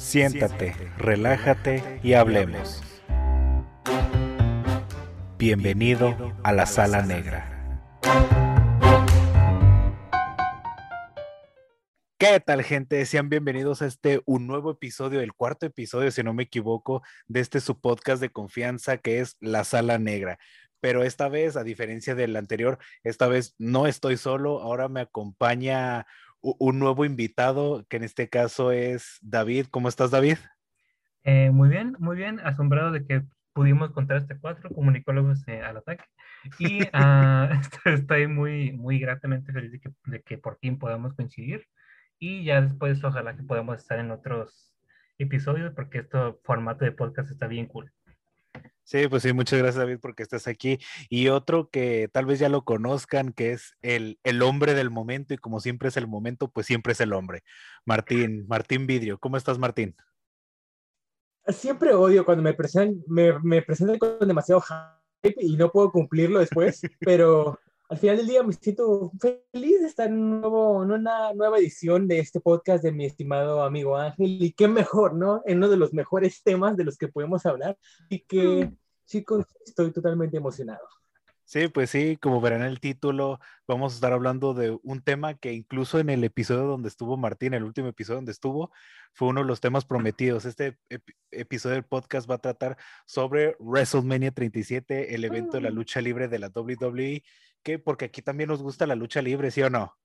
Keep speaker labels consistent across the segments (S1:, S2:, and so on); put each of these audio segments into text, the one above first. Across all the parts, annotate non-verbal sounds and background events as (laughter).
S1: Siéntate, relájate y hablemos. Bienvenido a la sala negra. ¿Qué tal, gente? Sean bienvenidos a este un nuevo episodio, el cuarto episodio, si no me equivoco, de este su podcast de confianza que es La Sala Negra. Pero esta vez, a diferencia del anterior, esta vez no estoy solo, ahora me acompaña un nuevo invitado, que en este caso es David. ¿Cómo estás, David?
S2: Eh, muy bien, muy bien. Asombrado de que pudimos contar este cuatro comunicólogos eh, al ataque. Y (laughs) (laughs) uh, estoy muy, muy gratamente feliz de que, de que, por fin podamos coincidir. Y ya después, ojalá que podamos estar en otros episodios, porque este formato de podcast está bien cool.
S1: Sí, pues sí, muchas gracias David porque estás aquí. Y otro que tal vez ya lo conozcan, que es el, el hombre del momento y como siempre es el momento, pues siempre es el hombre. Martín, Martín Vidrio, ¿cómo estás Martín?
S3: Siempre odio cuando me presentan, me, me presentan con demasiado hype y no puedo cumplirlo después, (laughs) pero al final del día me siento feliz de estar en, nuevo, en una nueva edición de este podcast de mi estimado amigo Ángel. Y qué mejor, ¿no? En uno de los mejores temas de los que podemos hablar y que, mm. chicos, estoy totalmente emocionado.
S1: Sí, pues sí, como verán el título, vamos a estar hablando de un tema que incluso en el episodio donde estuvo Martín, el último episodio donde estuvo, fue uno de los temas prometidos. Este episodio del podcast va a tratar sobre WrestleMania 37, el evento de la mm. lucha libre de la WWE ¿Qué? Porque aquí también nos gusta la lucha libre, ¿sí o no?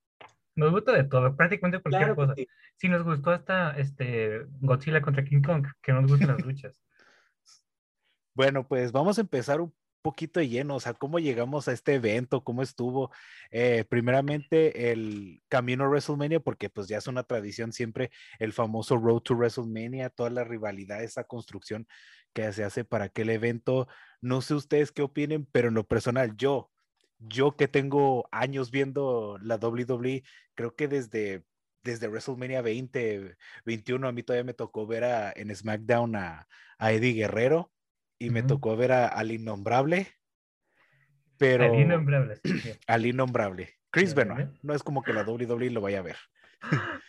S2: Nos gusta de todo, prácticamente cualquier cosa. Si nos gustó hasta este Godzilla contra King Kong, que nos gustan las (laughs) luchas.
S1: Bueno, pues vamos a empezar un poquito de lleno, o sea, cómo llegamos a este evento, cómo estuvo. Eh, primeramente, el camino a WrestleMania, porque pues ya es una tradición siempre el famoso Road to WrestleMania, toda la rivalidad, esa construcción que se hace para aquel evento. No sé ustedes qué opinen, pero en lo personal, yo, yo que tengo años viendo la WWE, creo que desde, desde WrestleMania 20, 21, a mí todavía me tocó ver a, en SmackDown a, Eddie Guerrero y me tocó ver a, al innombrable. Pero,
S2: al innombrable. (clears throat)
S1: al innombrable. Chris Benoit. No es como que la WWE lo vaya a ver. (gasps)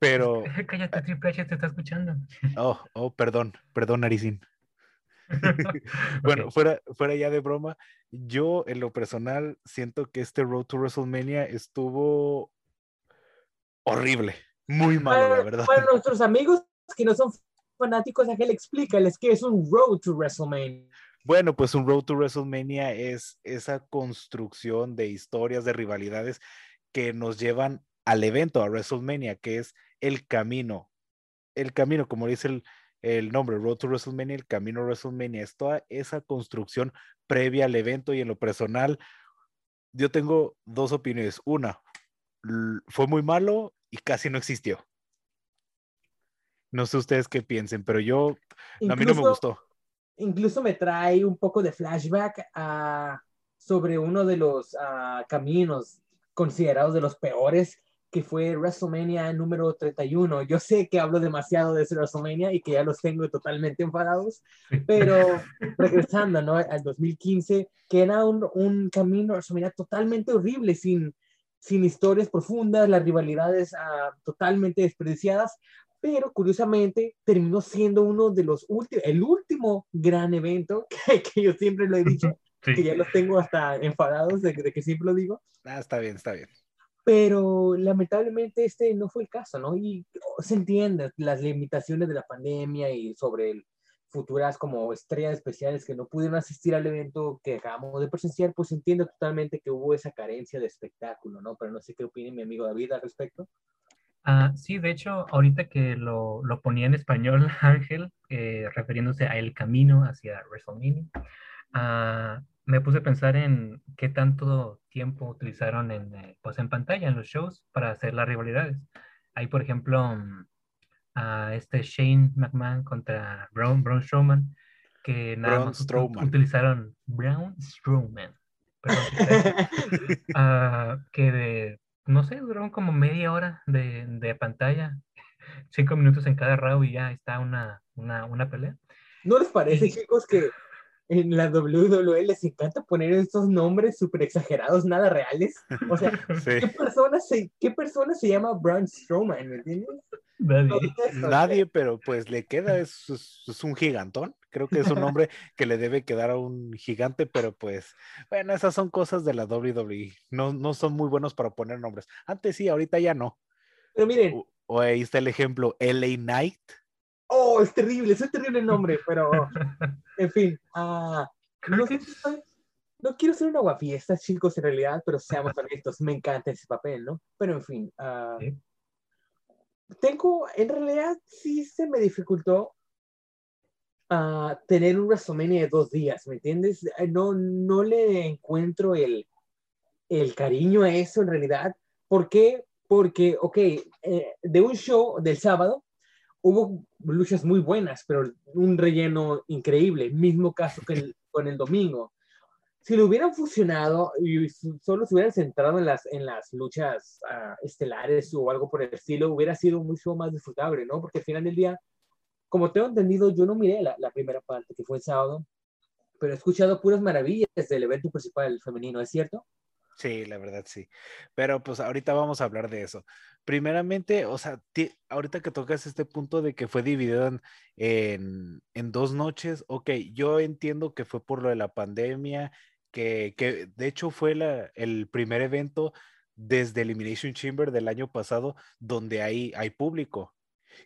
S1: Pero. (laughs)
S2: Cállate, Triple H te está escuchando.
S1: Oh, oh, perdón, perdón, Naricín. (laughs) bueno, fuera, fuera ya de broma, yo en lo personal siento que este Road to WrestleMania estuvo horrible, muy malo, la verdad.
S3: Para nuestros amigos que no son fanáticos, Ángel, explícales qué es un Road to WrestleMania.
S1: Bueno, pues un Road to WrestleMania es esa construcción de historias, de rivalidades que nos llevan al evento, a WrestleMania, que es el camino. El camino, como dice el, el nombre Road to WrestleMania, el camino a WrestleMania, es toda esa construcción previa al evento y en lo personal, yo tengo dos opiniones. Una, fue muy malo y casi no existió. No sé ustedes qué piensen, pero yo, a mí no me gustó.
S3: Incluso me trae un poco de flashback a, sobre uno de los ah, caminos considerados de los peores que fue WrestleMania número 31. Yo sé que hablo demasiado de ese WrestleMania y que ya los tengo totalmente enfadados, pero (laughs) regresando ¿no? al 2015, que era un, un camino WrestleMania totalmente horrible, sin, sin historias profundas, las rivalidades uh, totalmente desperdiciadas, pero curiosamente terminó siendo uno de los últimos, el último gran evento (laughs) que, que yo siempre lo he dicho, que ya los tengo hasta enfadados de, de que siempre lo digo.
S1: Ah, está bien, está bien
S3: pero lamentablemente este no fue el caso, ¿no? Y se entiende las limitaciones de la pandemia y sobre futuras como estrellas especiales que no pudieron asistir al evento que acabamos de presenciar, pues entiendo totalmente que hubo esa carencia de espectáculo, ¿no? Pero no sé qué opina mi amigo David al respecto.
S2: Ah, sí, de hecho, ahorita que lo, lo ponía en español, (laughs) Ángel, eh, refiriéndose a el camino hacia WrestleMania, ah, me puse a pensar en qué tanto tiempo utilizaron en, eh, pues en pantalla, en los shows, para hacer las rivalidades. Hay, por ejemplo, mm, a este Shane McMahon contra Braun, Braun Strowman, que nada más utilizaron Braun Strowman, uh, (laughs) que de, no sé, duraron como media hora de, de, pantalla, cinco minutos en cada round y ya está una, una, una pelea.
S3: ¿No les parece, chicos, que en la WWE les encanta poner estos nombres súper exagerados, nada reales. O sea, (laughs) ¿qué, persona se, ¿qué persona se llama Braun Strowman? ¿Me entiendes?
S2: Nadie.
S1: Nadie, pero pues le queda, es, es- es un gigantón. Creo que es un nombre (laughs) que le debe quedar a un gigante, pero pues, bueno, esas son cosas de la WWE. No, no son muy buenos para poner nombres. Antes sí, ahorita ya no.
S3: Pero miren,
S1: O, o ahí está el ejemplo, LA Knight.
S3: Oh, es terrible, es terrible nombre, pero (laughs) en fin. ah, no, sé si no quiero ser una guapiesta, chicos, en realidad, pero seamos honestos, me encanta ese papel, ¿no? Pero en fin, ah,
S2: Sí.
S3: tengo, en realidad sí se me dificultó ah, tener un WrestleMania de dos días, ¿me entiendes? Eh, No, no le encuentro el, el cariño a eso en realidad. ¿Por qué? Porque, ok, eh, de un show del sábado hubo luchas muy buenas, pero un relleno increíble. Mismo caso que el- (laughs) con el domingo. Si lo hubieran fusionado y solo se hubieran centrado en las, en las luchas ah, estelares o algo por el estilo, hubiera sido mucho más disfrutable, ¿no? Porque al final del día, como tengo entendido, yo no miré la, la primera parte, que fue el sábado, pero he escuchado puras maravillas del evento principal femenino, ¿es cierto?
S1: Sí, la verdad sí. Pero pues ahorita vamos a hablar de eso. Primeramente, o sea, ahorita que tocas este punto de que fue dividido en, en, en dos noches, ok, yo entiendo que fue por lo de la pandemia, que, que de hecho fue la, el primer evento desde Elimination Chamber del año pasado donde hay, hay público.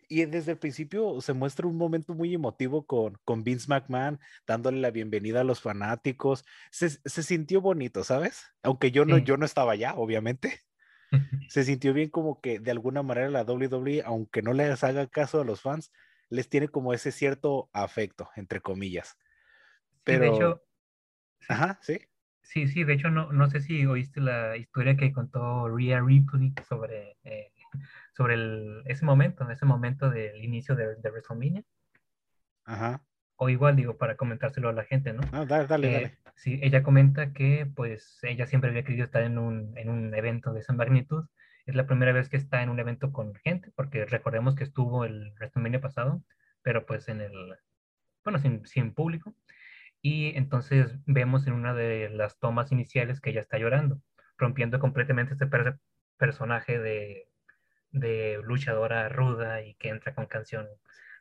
S1: Y desde el principio se muestra un momento muy emotivo con, con Vince McMahon, dándole la bienvenida a los fanáticos. Se, se sintió bonito, ¿sabes? Aunque yo no,
S2: Sí.
S1: yo no estaba allá, obviamente. (laughs) Se sintió bien como que de alguna manera la WWE, aunque no les haga caso a los fans, les tiene como ese cierto afecto, entre comillas.
S2: Sí,
S1: Pero,
S2: de hecho,
S1: ajá, sí.
S2: sí, sí, de hecho, no, no sé si oíste la historia que contó Rhea Ripley sobre, eh, sobre el- ese momento, ese momento del inicio de, de WrestleMania.
S1: Ajá.
S2: O igual, digo, para comentárselo a la gente, ¿no?
S1: No, dale, dale,
S2: Eh,
S1: dale.
S2: sí, ella comenta que pues ella siempre había querido estar en un, en un evento de esa magnitud. Es la primera vez que está en un evento con gente, porque recordemos que estuvo el WrestleMania pasado, pero pues en el, bueno, sin, sin público. Y entonces vemos en una de las tomas iniciales que ella está llorando, rompiendo completamente este per- personaje de, de luchadora ruda y que entra con canción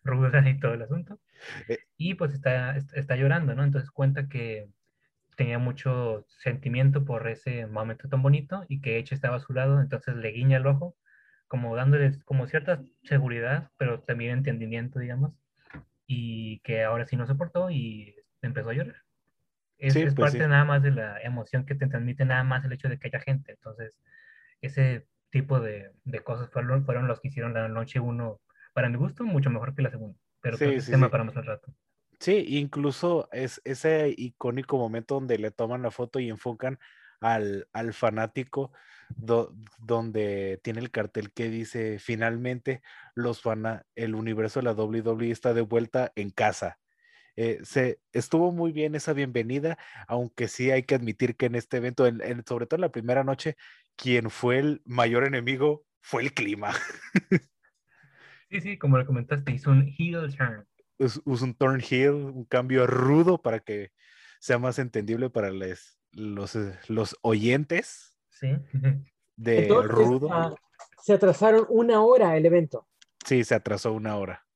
S2: ruda y todo el asunto.
S1: Eh.
S2: Y pues está, está, llorando, ¿no? Entonces cuenta que tenía mucho sentimiento por ese momento tan bonito y que Edge estaba a su lado, entonces le guiña el ojo, como dándoles como cierta seguridad, pero también entendimiento, digamos, y que ahora sí no soportó y empezó a llorar. Es,
S1: Sí,
S2: es
S1: pues
S2: parte
S1: sí.
S2: nada más de la emoción que te transmite nada más el hecho de que haya gente, entonces ese tipo de, de cosas fueron, fueron los que hicieron la noche uno, para mi gusto, mucho mejor que la segunda, pero
S1: Sí, sí,
S2: tema
S1: sí.
S2: para más al rato.
S1: Sí, incluso es ese icónico momento donde le toman la foto y enfocan al, al fanático, do- donde tiene el cartel que dice, finalmente los fana el universo de la WWE está de vuelta en casa. Eh, se, estuvo muy bien esa bienvenida, aunque sí hay que admitir que en este evento, en- en- sobre todo en la primera noche, quien fue el mayor enemigo fue el clima. (laughs)
S2: Sí, sí, como lo comentaste, hizo un heel turn.
S1: usa un turn heel, un cambio rudo para que sea más entendible para les- los, eh, los oyentes
S2: Sí.
S1: de (laughs)
S3: Entonces,
S1: rudo.
S3: ah, se atrasaron una hora el evento.
S1: Sí, se atrasó una hora.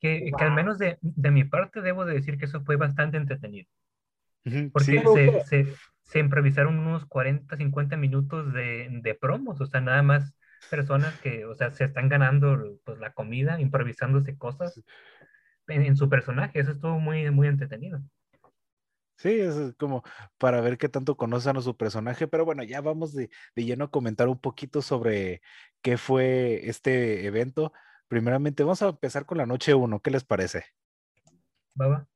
S2: Que, que al menos de, de mi parte debo de decir que eso fue bastante entretenido. Porque
S1: sí,
S2: se, se, se improvisaron unos 40, 50 minutos de, de promos, o sea, nada más personas que, o sea, se están ganando pues, la comida, improvisándose cosas en, en su personaje. Eso estuvo muy, muy entretenido.
S1: sí, es como para ver qué tanto conocen a su personaje, pero bueno, ya vamos de, de lleno a comentar un poquito sobre qué fue este evento. Primeramente, vamos a empezar con la noche 1, ¿qué les parece?
S2: Baba.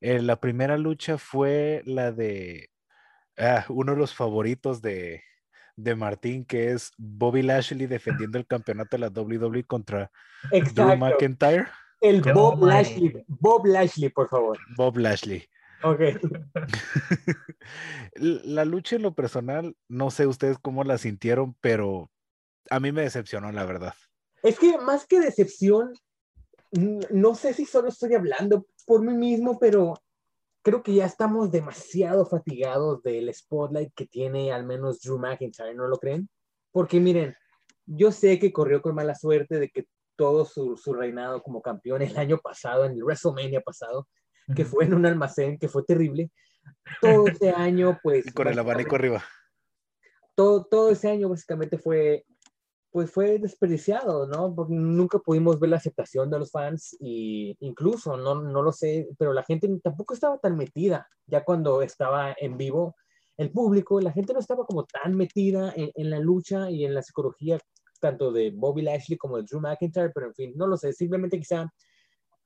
S1: Eh, la primera lucha fue la de ah, uno de los favoritos de, de Martín, que es Bobby Lashley defendiendo el campeonato de la WWE contra Drew
S3: Exacto.
S1: McIntyre.
S3: El Bob Lashley. Bob Lashley, por favor.
S1: Bob Lashley.
S3: Ok. (laughs)
S1: La lucha en lo personal, no sé ustedes cómo la sintieron, pero a mí me decepcionó, la verdad.
S3: Es que más que decepción, no sé si solo estoy hablando por mí mismo, pero creo que ya estamos demasiado fatigados del spotlight que tiene al menos Drew McIntyre, ¿no lo creen? Porque miren, yo sé que corrió con mala suerte de que todo su, su reinado como campeón el año pasado, en el WrestleMania pasado, que fue en un almacén, que fue terrible. Todo ese año, pues...
S1: Y (laughs) con el abanico arriba.
S3: Todo, todo ese año básicamente fue, pues fue desperdiciado, ¿no? Porque nunca pudimos ver la aceptación de los fans y incluso, no, no lo sé, pero la gente tampoco estaba tan metida ya cuando estaba en vivo el público, la gente no estaba como tan metida en, en la lucha y en la psicología tanto de Bobby Lashley como de Drew McIntyre, pero en fin, no lo sé, simplemente quizá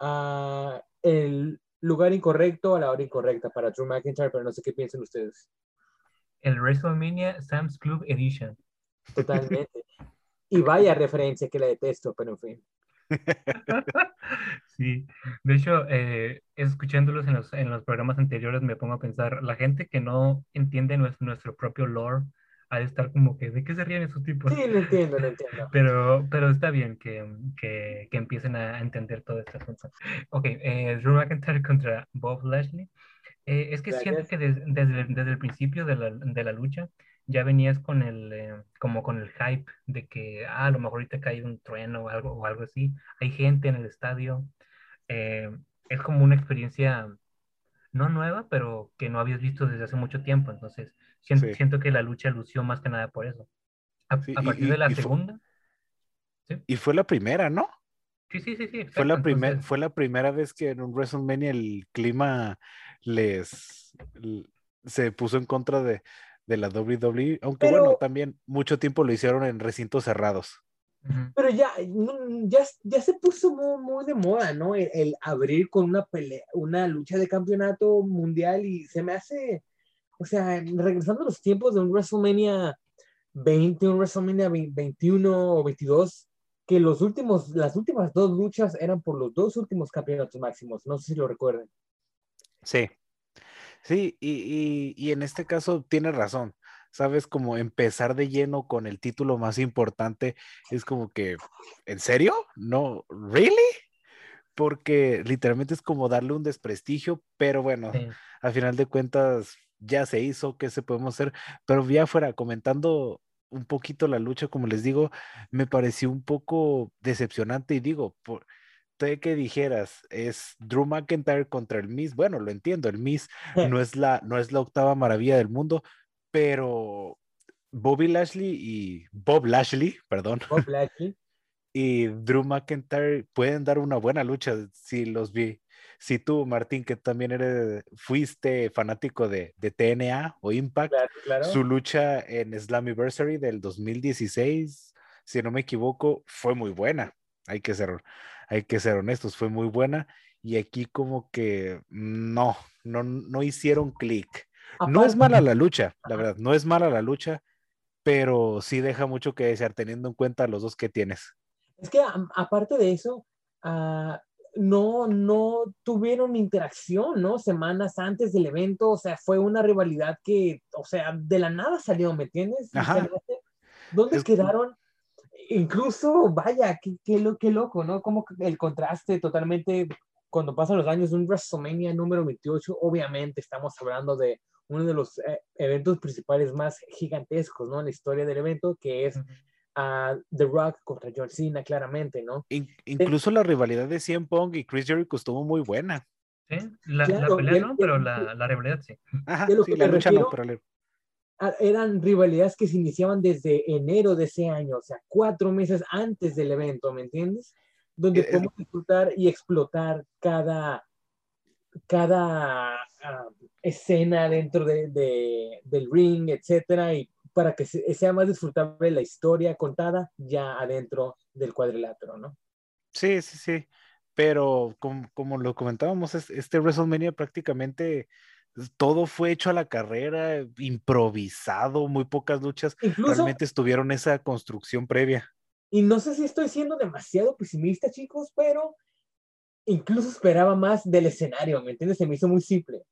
S3: uh, el lugar incorrecto a la hora incorrecta para Drew McIntyre, pero no sé qué piensan ustedes.
S2: El WrestleMania Sam's Club Edition.
S3: Totalmente. (laughs) y vaya referencia que la detesto, pero en fin. (laughs)
S2: Sí, de hecho, eh, escuchándolos en los, en los programas anteriores me pongo a pensar, la gente que no entiende nuestro, nuestro propio lore ha de estar como que, ¿de qué se ríen esos tipos?
S3: Sí, lo entiendo, lo entiendo. (laughs)
S2: Pero, pero está bien que, que, que empiecen a entender todo este asunto. Ok, eh, Drew McIntyre contra Bob Lashley. Eh, es que
S3: Gracias.
S2: siento que des- desde, desde el principio de la, de la lucha ya venías con el, eh, como con el hype de que ah, a lo mejor ahorita cae un trueno o algo, o algo así. Hay gente en el estadio. Eh, es como una experiencia no nueva, pero que no habías visto desde hace mucho tiempo. Entonces, siento,
S1: Sí.
S2: siento que la lucha lució más que nada por eso. A,
S1: Sí,
S2: a partir
S1: y-
S2: de la
S1: y fue-
S2: segunda.
S1: Y fue la primera, ¿no?
S2: Sí, sí, sí, sí.
S1: Fue
S2: exacto.
S1: la, primer-
S2: Entonces,
S1: fue la primera vez que en un WrestleMania el clima les se puso en contra de, de la WWE, aunque
S3: Pero-
S1: bueno, también mucho tiempo lo hicieron en recintos cerrados.
S3: Pero ya, no, ya, ya se puso muy, muy de moda, ¿no? El, el abrir con una pelea, una lucha de campeonato mundial y se me hace, o sea, regresando a los tiempos de un WrestleMania 20, un WrestleMania 20 21 o 22, que los últimos, las últimas dos luchas eran por los dos últimos campeonatos máximos, no sé si lo recuerdan.
S1: Sí, sí, y, y- y en este caso tiene razón. Sabes, como empezar de lleno con el título más importante es como que, ¿en serio? No, ¿really? Porque literalmente es como darle un desprestigio, pero bueno,
S2: Sí.
S1: al final de cuentas ya se hizo, ¿qué se podemos hacer? Pero ya fuera, comentando un poquito la lucha, como les digo, me pareció un poco decepcionante y digo, por, de que dijeras, es Drew McIntyre contra el Miz, bueno, lo entiendo, el Miz no es la, no es la octava maravilla del mundo, pero Bobby Lashley y Bob Lashley, perdón,
S3: Bob (laughs) Lashley.
S1: y Drew McIntyre pueden dar una buena lucha si los vi. Si tú, Martín, que también eres, fuiste fanático de, de TNA o Impact,
S3: Claro, claro.
S1: su lucha en Slammiversary del 2016, si no me equivoco, fue muy buena. Hay que ser, hay que ser honestos, fue muy buena. Y aquí como que no, no, no hicieron clic. No es
S3: Aparte-
S1: mala la lucha, la verdad, no es mala la lucha, pero sí deja mucho que desear teniendo en cuenta los dos que tienes.
S3: Es que a- aparte de eso, ah, no, no tuvieron interacción, ¿no? Semanas antes del evento, o sea, fue una rivalidad que, o sea, de la nada salió, ¿me entiendes?
S1: Ajá.
S3: ¿Dónde
S1: Es-
S3: quedaron? Incluso, vaya, qué, qué, lo- qué loco, ¿no? Como que el contraste totalmente, cuando pasan los años, un WrestleMania número 28, obviamente estamos hablando de uno de los eh, eventos principales más gigantescos, ¿no? En la historia del evento, que es a The Rock contra John Cena, claramente, ¿no?
S1: In- incluso la rivalidad de CM Punk y Chris Jericho estuvo muy buena.
S2: Sí, la, pelea no, pero la, la rivalidad sí.
S1: Ajá,
S3: De lo
S1: sí,
S3: que
S1: la lucha no, pero le-
S3: Eran rivalidades que se iniciaban desde enero de ese año, o sea, cuatro meses antes del evento, ¿me entiendes? Donde
S1: Eh, eh,
S3: podemos disfrutar y explotar cada, cada ah, escena dentro de, de- del ring, etcétera, y para que se- sea más disfrutable la historia contada ya adentro del cuadrilátero, ¿no?
S1: Sí, sí, sí. Pero como, como lo comentábamos, es- este WrestleMania prácticamente todo fue hecho a la carrera, improvisado, muy pocas luchas
S3: Incluso,
S1: realmente estuvieron esa construcción previa.
S3: y no sé si estoy siendo demasiado pesimista, chicos, pero incluso esperaba más del escenario, ¿me entiendes? Se me hizo muy simple.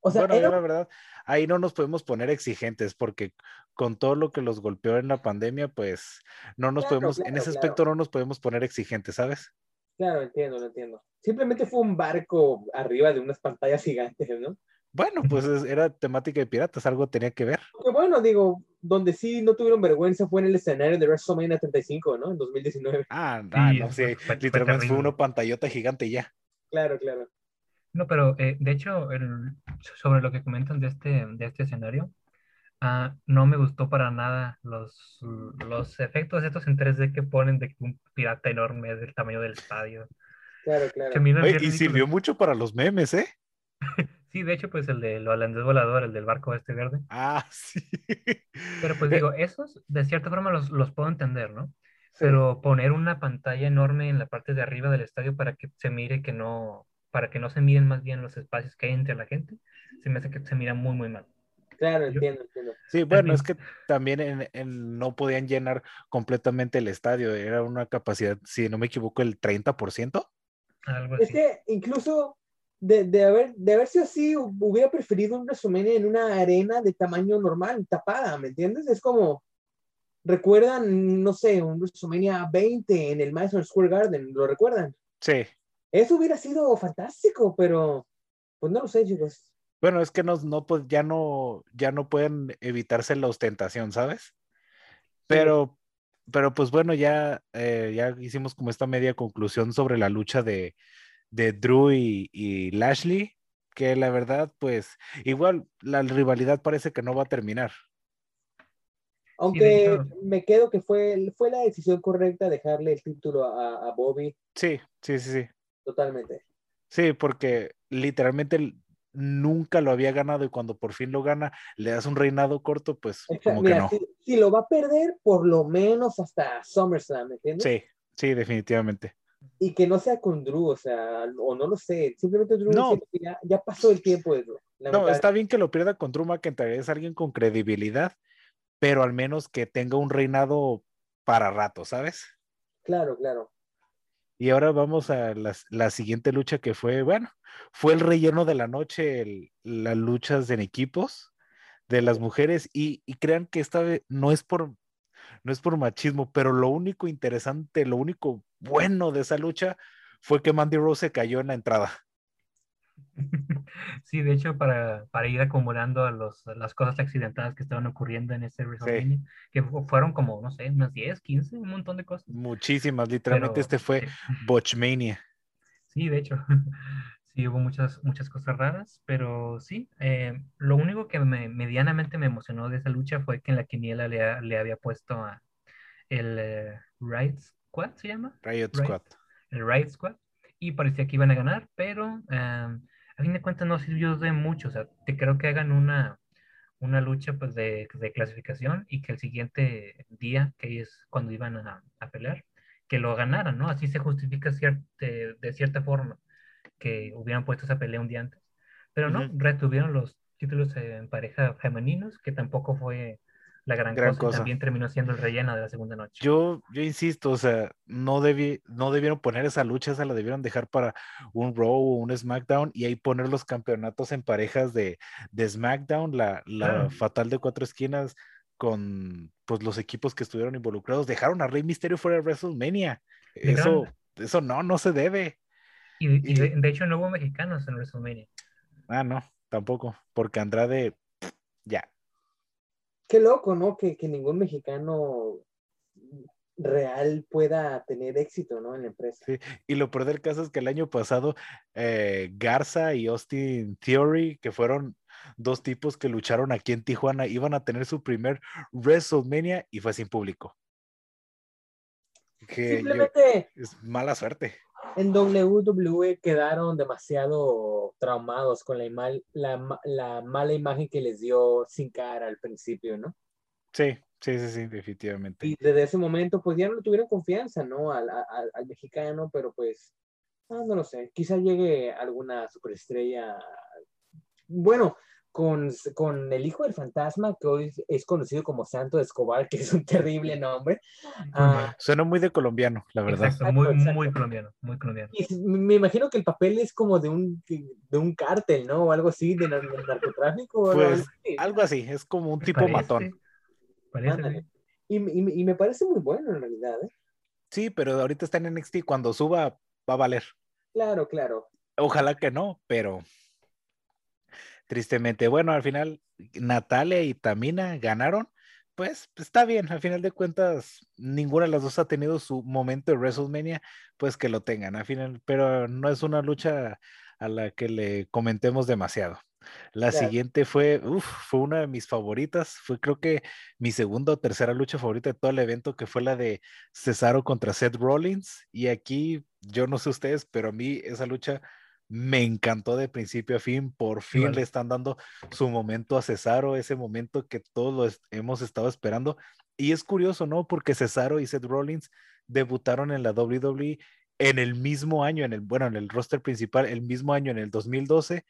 S3: O sea,
S1: bueno,
S3: era
S1: la verdad, ahí no nos podemos poner exigentes porque con todo lo que los golpeó en la pandemia, pues no nos
S3: Claro,
S1: podemos, en ese
S3: claro.
S1: aspecto no nos podemos poner exigentes, ¿sabes?
S3: Claro, entiendo, lo entiendo. Simplemente fue un barco arriba de unas pantallas (laughs) gigantes, ¿no?
S1: Bueno, pues es- era temática de piratas, algo tenía que ver.
S3: Que bueno, digo, donde sí no tuvieron vergüenza fue en el escenario de WrestleMania 35, ¿no? En 2019.
S1: Ah,
S2: Sí,
S1: ah, no, sí,
S2: fue- fue
S1: literalmente fue
S2: terrible.
S1: una pantallota gigante y ya.
S3: Claro, claro.
S2: No, pero eh, de hecho, el- sobre lo que comentan de este, de este escenario, ah, no me gustó para nada los, los efectos estos en 3D que ponen de que un pirata enorme es del tamaño del estadio.
S3: Claro, claro.
S1: Oye, y sirvió mucho para los memes, ¿eh? (laughs)
S2: Sí, de hecho, pues el de lo holandés volador, el del barco este verde.
S1: Ah, (laughs) sí.
S2: Pero pues digo, esos de cierta forma los, los puedo entender, ¿no?
S3: Sí.
S2: Pero poner una pantalla enorme en la parte de arriba del estadio para que se mire que no, para que no se miren más bien los espacios que hay entre la gente, se me hace que se mira muy, muy mal.
S3: Claro, entiendo, entiendo.
S1: Sí, bueno, es que también en- en- no podían llenar completamente el estadio, era una capacidad, si no me equivoco, el 30%.
S2: Algo
S3: Es que incluso de, de haber, de haber sido así, hu- hubiera preferido un WrestleMania en una arena de tamaño normal, tapada, ¿me entiendes? Es como, recuerdan, no sé, un WrestleMania 20 en el Madison Square Garden, ¿lo recuerdan?
S1: Sí.
S3: Eso hubiera sido fantástico, pero pues no lo sé, chicos.
S1: Bueno, es que no, no, pues ya no, ya no pueden evitarse la ostentación, ¿sabes? Pero, pero pues bueno, ya, eh, ya hicimos como esta media conclusión sobre la lucha de, de Drew y, y Lashley, que la verdad, pues, igual la rivalidad parece que no va a terminar.
S3: Aunque me quedo que fue, fue la decisión correcta dejarle el título a, a Bobby
S1: Sí, sí, sí, sí.
S3: totalmente.
S1: Sí, porque literalmente nunca lo había ganado y cuando por fin lo gana, le das un reinado corto, pues como que no.
S3: si, si lo va a perder, por lo menos hasta SummerSlam, ¿me entiendes?
S1: Sí, sí, definitivamente.
S3: Y que no sea con Drew, o sea, o no lo sé, simplemente Drew
S1: No.
S3: que ya, ya pasó el tiempo de Drew.
S1: No, está bien que lo pierda con Drew McIntyre, es alguien con credibilidad, pero al menos que tenga un reinado para rato, ¿sabes?
S3: Claro, claro.
S1: Y ahora vamos a las- la, siguiente lucha que fue, bueno, fue el relleno de la noche, las luchas en equipos de las mujeres y, y crean que esta vez no es por no es por machismo, pero lo único interesante, lo único bueno de esa lucha fue que Mandy Rose se cayó en la entrada. (laughs)
S2: Sí, de hecho, para, para ir acumulando a los, a las cosas accidentadas que estaban ocurriendo en ese WrestleMania, que fu- fueron como, no sé, unas 10, 15, un montón de cosas.
S1: Muchísimas, literalmente
S2: Pero,
S1: este fue
S2: sí.
S1: Botchmania.
S2: Sí, de hecho, (laughs) sí hubo muchas, muchas cosas raras, pero sí, eh, lo único que me, medianamente me emocionó de esa lucha fue que en la quiniela le, le había puesto a el eh, Riot Squad, ¿se llama?
S1: Riot
S2: Right.
S1: Squad.
S2: El Riot Squad, y parecía que iban a ganar, pero eh, a fin de cuentas no sirvió de mucho, o sea, te creo que hagan una, una lucha pues de, de clasificación y que el siguiente día, que es cuando iban a, a pelear, que lo ganaran, ¿no? Así se justifica cier- de, de cierta forma que hubieran puesto esa pelea un día antes. Pero no,
S1: Ujú.
S2: retuvieron los títulos en pareja femeninos, que tampoco fue la gran,
S1: Gran
S2: cosa, y también terminó siendo el relleno de la segunda noche.
S1: Yo, yo insisto, o sea, no, debí, no debieron poner esa lucha, esa la debieron dejar para un Raw o un SmackDown y ahí poner los campeonatos en parejas de, de SmackDown, la, la fatal de cuatro esquinas con pues los equipos que estuvieron involucrados. Dejaron a Rey Misterio fuera de WrestleMania. Eso, eso no, no se debe.
S2: Y, y de,
S1: y-
S2: de hecho no hubo mexicanos en WrestleMania.
S1: Ah, no, tampoco, porque Andrade, ya.
S3: Qué loco, ¿no? Que, que ningún mexicano real pueda tener éxito, ¿no? En la empresa.
S1: Sí, y lo peor del caso es que el año pasado eh, Garza y Austin Theory, que fueron dos tipos que lucharon aquí en Tijuana, iban a tener su primer WrestleMania y fue sin público. Que yo-
S3: Simplemente
S1: es mala suerte.
S3: En WWE quedaron demasiado traumados con la, imal- la, la mala imagen que les dio Sin Cara al principio, ¿no?
S1: Sí, sí, sí, sí, definitivamente.
S3: Y desde ese momento, pues ya no le tuvieron confianza, ¿no? Al, al- al mexicano, pero pues, ah, no lo sé, quizá llegue alguna superestrella. Bueno, con, con el hijo del fantasma, que hoy es conocido como Santo Escobar, que es un terrible nombre. Ah,
S1: Suena muy de colombiano, la verdad.
S2: Exacto, muy,
S3: Exacto.
S2: muy colombiano, muy colombiano.
S3: y me imagino que el papel es como de un, de un cártel, ¿no? O algo así, de, nar- de narcotráfico. o algo
S1: Pues,
S3: así.
S1: Algo así, es como un tipo
S2: Parece,
S1: matón.
S2: Parece,
S3: Ándale.
S2: sí.
S3: Y, y- y me parece muy bueno en realidad, ¿eh?
S1: Sí, pero ahorita está en NXT, cuando suba va a valer.
S3: Claro, claro.
S1: Ojalá que no, pero tristemente. Bueno, al final Natalia y Tamina ganaron, pues está bien, al final de cuentas, ninguna de las dos ha tenido su momento de WrestleMania, pues que lo tengan, al final, pero no es una lucha a la que le comentemos demasiado. La siguiente fue, uf, fue una de mis favoritas, fue creo que mi segunda o tercera lucha favorita de todo el evento, que fue la de Cesaro contra Seth Rollins, y aquí, yo no sé ustedes, pero a mí esa lucha me encantó de principio a fin. Por fin le están dando su momento a Cesaro, ese momento que todos hemos estado esperando. Y es curioso, ¿no? Porque Cesaro y Seth Rollins debutaron en la WWE en el mismo año, en el, bueno, en el roster principal, el mismo año, en el 2012,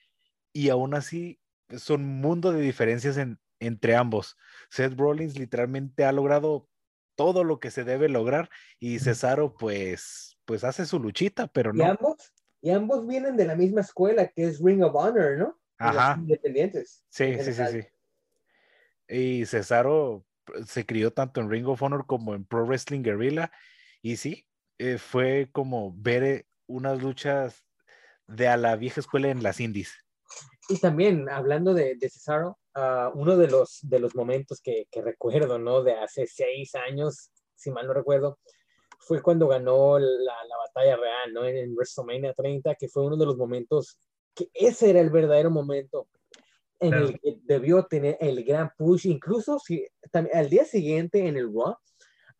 S1: y aún así son un mundo de diferencias en, entre ambos. Seth Rollins literalmente ha logrado todo lo que se debe lograr y Cesaro pues pues hace su luchita, pero no.
S3: ¿Y ambos? Y ambos vienen de la misma escuela que es Ring of Honor, ¿no?
S1: Ajá.
S3: Independientes.
S1: Sí, sí, sí, sí. Y Cesaro se crió tanto en Ring of Honor como en Pro Wrestling Guerrilla. Y sí, eh, fue como ver eh, unas luchas de a la vieja escuela en las indies.
S3: Y también, hablando de, de Cesaro, uh, uno de los, de los momentos que, que, recuerdo, ¿no? De hace seis años, si mal no recuerdo, fue cuando ganó la, la batalla real, ¿no? En, en, WrestleMania 30, que fue uno de los momentos, que ese era el verdadero momento en claro. el que debió tener el gran push, incluso si también, al día siguiente en el Raw,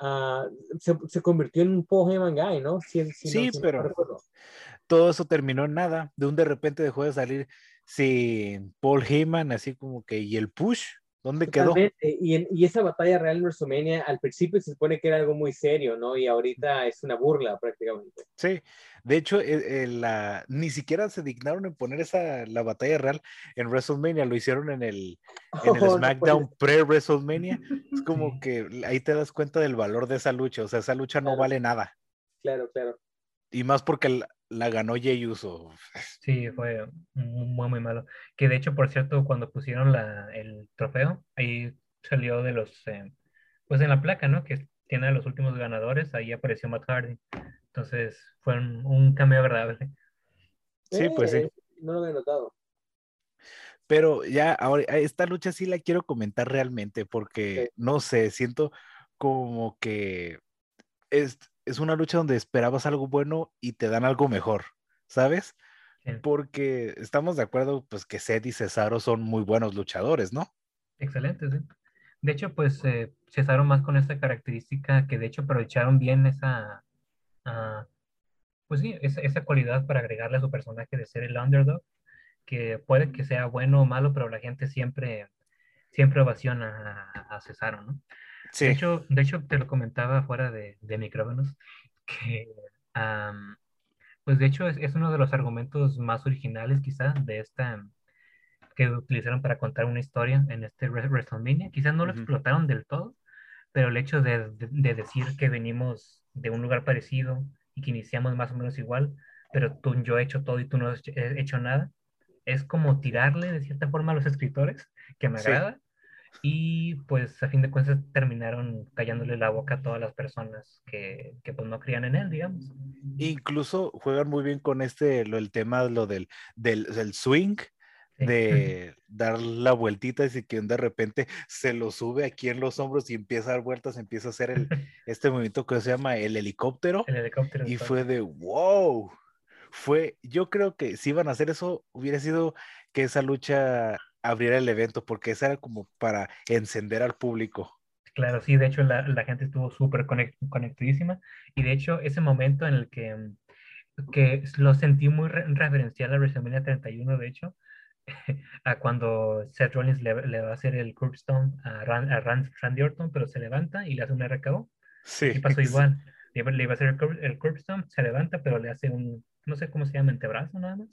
S3: uh, se, se, convirtió en un Paul Heyman guy, ¿no?
S1: Si, si sí, no, si pero no todo eso terminó en nada, de un de repente dejó de salir sin Paul Heyman, así como que, ¿y el push? ¿Dónde
S3: Totalmente. quedó? Y, en, y, esa batalla real en WrestleMania al principio se supone que era algo muy serio, ¿no? Y ahorita es una burla prácticamente.
S1: Sí, de hecho, eh, eh, la, ni siquiera se dignaron en poner esa, la batalla real en WrestleMania, lo hicieron en el, en el (laughs) oh, SmackDown no pre-WrestleMania. Es como sí. que ahí te das cuenta del valor de esa lucha, o sea, esa lucha
S3: claro.
S1: no vale nada.
S3: Claro, claro.
S1: Y más porque la, ganó Jey Uso.
S2: Sí, fue muy, muy malo. Que de hecho, por cierto, cuando pusieron la, el trofeo, ahí salió de los, eh, pues en la placa, ¿no? Que tiene a los últimos ganadores, ahí apareció Matt Hardy. Entonces, fue un, un cameo agradable.
S1: Sí, eh, pues sí.
S3: No lo había notado.
S1: Pero ya, ahora, esta lucha sí la quiero comentar realmente, porque, sí. no sé, siento como que es, es una lucha donde esperabas algo bueno y te dan algo mejor, ¿sabes? Sí. Porque estamos de acuerdo, pues que Seth y Cesaro son muy buenos luchadores, ¿no?
S2: Excelente, sí. De hecho, pues eh, Cesaro más con esta característica que de hecho aprovecharon bien esa, uh, pues sí, esa, esa, cualidad para agregarle a su personaje de ser el underdog, que puede que sea bueno o malo, pero la gente siempre, siempre ovaciona a, a Cesaro, ¿no? Sí. De, hecho, de hecho, te lo comentaba fuera de, de micrófonos, que um, pues de hecho es, es, uno de los argumentos más originales quizás de esta que utilizaron para contar una historia en este WrestleMania. Quizás no lo uh -huh. explotaron del todo, pero el hecho de, de, de, decir que venimos de un lugar parecido y que iniciamos más o menos igual, pero tú, yo he hecho todo y tú no has hecho nada, es como tirarle de cierta forma a los escritores, que me sí. agrada, y pues a fin de cuentas terminaron callándole la boca a todas las personas que, que pues no creían en él, digamos.
S1: Incluso juegan muy bien con este, lo, el tema lo del, del, del swing, de dar la vueltita y que de repente se lo sube aquí en los hombros y empieza a dar vueltas, empieza a hacer el, (laughs) este movimiento que se llama el helicóptero.
S2: El helicóptero.
S1: Y fue de wow. Fue, yo creo que si iban a hacer eso, hubiera sido que esa lucha abriera el evento, porque esa era como para encender al público.
S2: Claro, sí, de hecho la, la gente estuvo súper conect, conectadísima y de hecho ese momento en el que, que lo sentí muy re referencial a WrestleMania 31, de hecho, (laughs) a cuando Seth Rollins le, le, va a hacer el curbstone a, Ran, a Ran, Randy Orton, pero se levanta y le hace un RKO.
S1: Sí.
S2: Y pasó (laughs) igual. Le, le iba a hacer el, curb, el curbstone, se levanta, pero le hace un, no sé cómo se llama, antebrazo nada más.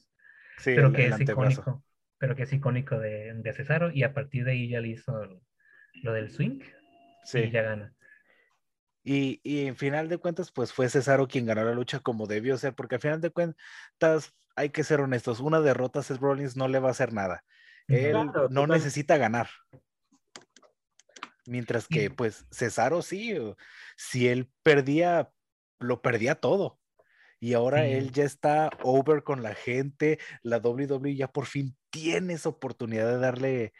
S1: Sí,
S2: pero
S1: el,
S2: que
S1: el
S2: es
S1: antebrazo.
S2: icónico pero que es icónico de, de, Cesaro, y a partir de ahí ya le hizo lo del swing
S1: sí.
S2: y ya gana.
S1: Y, y, en final de cuentas, pues fue Cesaro quien ganó la lucha como debió ser, porque al final de cuentas, hay que ser honestos, una derrota a Seth Rollins no le va a hacer nada. Él claro, no necesita ganar. Mientras que, pues, Cesaro sí, si él perdía, lo perdía todo. Y ahora él ya está over con la gente, la WWE ya por fin tiene esa oportunidad de darle eh,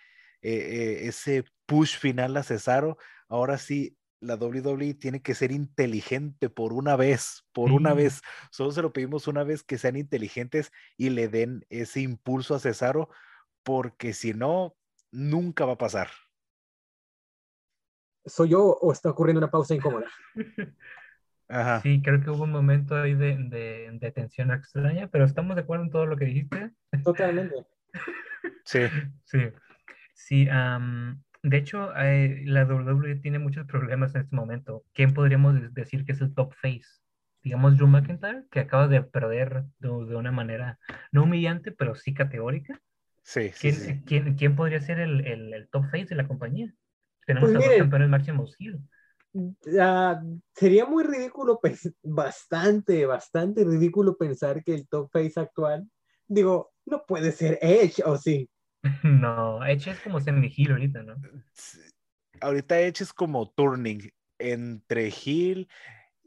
S1: eh, ese push final a Cesaro ahora sí, la WWE tiene que ser inteligente por una vez, por una vez. Solo se lo pedimos una vez que sean inteligentes y le den ese impulso a Cesaro, porque si no, nunca va a pasar.
S3: ¿Soy yo o está ocurriendo una pausa incómoda? (laughs)
S1: Ajá.
S2: Sí, creo que hubo un momento ahí de, de, de tensión extraña, pero estamos de acuerdo en todo lo que dijiste.
S3: Totalmente. (laughs)
S1: Sí,
S2: Sí, sí. am, de hecho, eh, la WWE tiene muchos problemas en este momento. ¿Quién podríamos de- decir que es el top face? Digamos Drew McIntyre, que acaba de perder de, de una manera no humillante, pero sí categórica.
S1: sí, sí,
S2: ¿Quién,
S1: sí.
S2: quién, quién podría ser el, el- el top face de la compañía? Tenemos
S3: Pues
S2: a dos
S3: miren.
S2: campeones máximos heel.
S3: Ah, sería muy ridículo, bastante, bastante ridículo pensar que el top face actual, digo, no puede ser Edge, ¿o sí? (laughs)
S2: No, Edge es como semi heel ahorita, ¿no?
S1: Ahorita Edge es como turning entre heel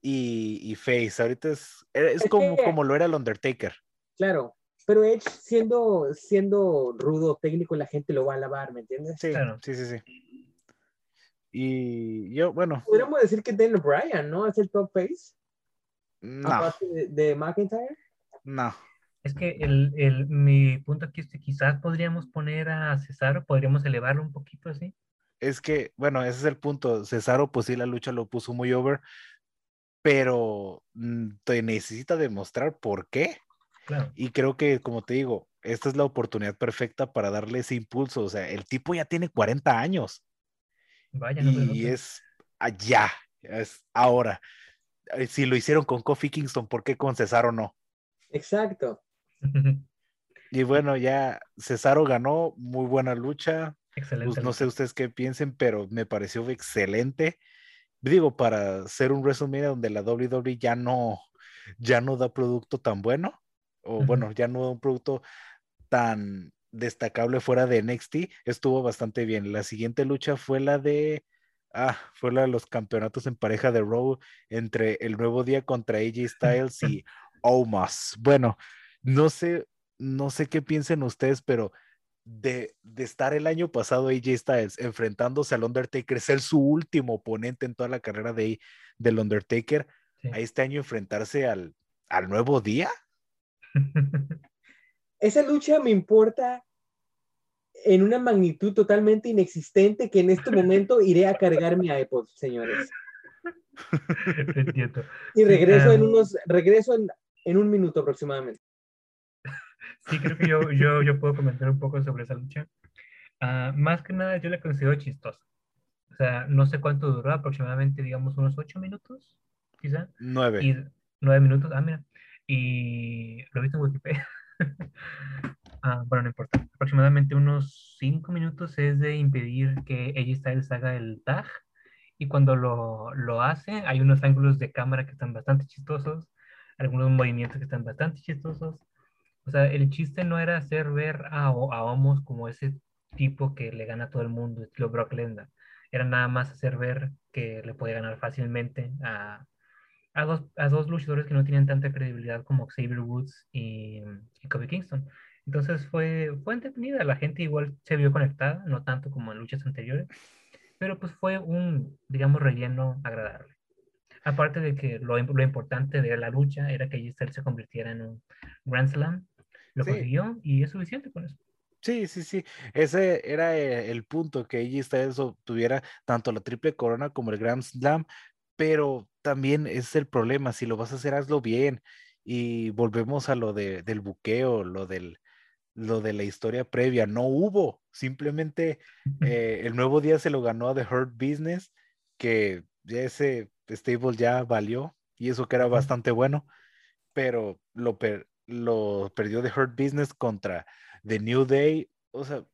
S1: y, y face. Ahorita es, es
S3: Es
S1: como,
S3: que-
S1: como lo era el Undertaker.
S3: Claro, pero Edge siendo, siendo rudo técnico, la gente lo va a alabar, ¿me entiendes?
S1: Sí,
S2: Claro.
S1: sí, sí, sí. Y yo, bueno,
S3: Podríamos decir que Daniel Bryan, ¿no? Es el top face,
S1: no,
S3: aparte de, de McIntyre.
S1: no.
S2: Es que el, el, mi punto aquí es que quizás podríamos poner a Cesaro, podríamos elevarlo un poquito así.
S1: Es que, bueno, ese es el punto. Cesaro, pues sí, la lucha lo puso muy over, pero mm, te necesita demostrar por qué.
S2: Claro.
S1: Y creo que, como te digo, esta es la oportunidad perfecta para darle ese impulso. O sea, el tipo ya tiene 40 años
S2: Vaya, no se
S1: y es allá, es ahora. Eh, Si lo hicieron con Kofi Kingston, ¿por qué con Cesaro no?
S3: Exacto. (laughs)
S1: Y bueno, ya Cesaro ganó, muy buena lucha.
S2: Excelente.
S1: Pues no sé ustedes qué piensen, pero me pareció excelente. Digo, para ser un WrestleMania donde la WWE ya no, ya no da producto tan bueno, o bueno, ya no da un producto tan destacable fuera de NXT, estuvo bastante bien. La siguiente lucha fue la de, ah, fue la de los campeonatos en pareja de Raw entre el nuevo día contra AJ Styles y Omos. Bueno, no sé, no sé qué piensen ustedes, pero de, de estar el año pasado AJ Styles enfrentándose al Undertaker, ser su último oponente en toda la carrera de, del Undertaker,
S2: Sí.
S1: a este año enfrentarse al, al nuevo día. (laughs)
S3: Esa lucha me importa en una magnitud totalmente inexistente que en este momento iré a cargar mi iPod, señores.
S2: Entiendo.
S3: Y regreso en
S2: Em.
S3: unos, regreso en, en un minuto aproximadamente.
S2: Sí, creo que yo, yo, yo puedo comentar un poco sobre esa lucha. Ah, más que nada, yo la considero chistosa. O sea, no sé cuánto duró, aproximadamente, digamos, unos ocho minutos, quizá.
S1: Nueve.
S2: Y nueve minutos, ah, mira. Y lo he visto en Wikipedia. (laughs) Ah, bueno, no importa. Aproximadamente unos cinco minutos es de impedir que AJ Styles haga el tag. Y cuando lo, lo hace, hay unos ángulos de cámara que están bastante chistosos, algunos movimientos que están bastante chistosos. O sea, el chiste no era hacer ver a, a Omos como ese tipo que le gana a todo el mundo, estilo Brock Lesnar. Era nada más hacer ver que le podía ganar fácilmente a, a dos, a dos luchadores que no tienen tanta credibilidad como Xavier Woods y, y Kofi Kingston. Entonces fue, fue entretenida, la gente igual se vio conectada, no tanto como en luchas anteriores, pero pues fue un, digamos, relleno agradable. Aparte de que lo, lo importante de la lucha era que Giselle se convirtiera en un Grand Slam, lo
S1: Sí.
S2: consiguió y es suficiente con eso.
S1: Sí, sí, sí. Ese era eh, el punto, que AJ Styles obtuviera tanto la triple corona como el Grand Slam, pero también es el problema, si lo vas a hacer, hazlo bien. Y volvemos a lo de, del buqueo, lo del, lo de la historia previa. No hubo, simplemente eh, el nuevo día se lo ganó a The Hurt Business, que ese stable ya valió, y eso que era bastante bueno, pero lo, per- lo perdió The Hurt Business contra The New Day. O sea,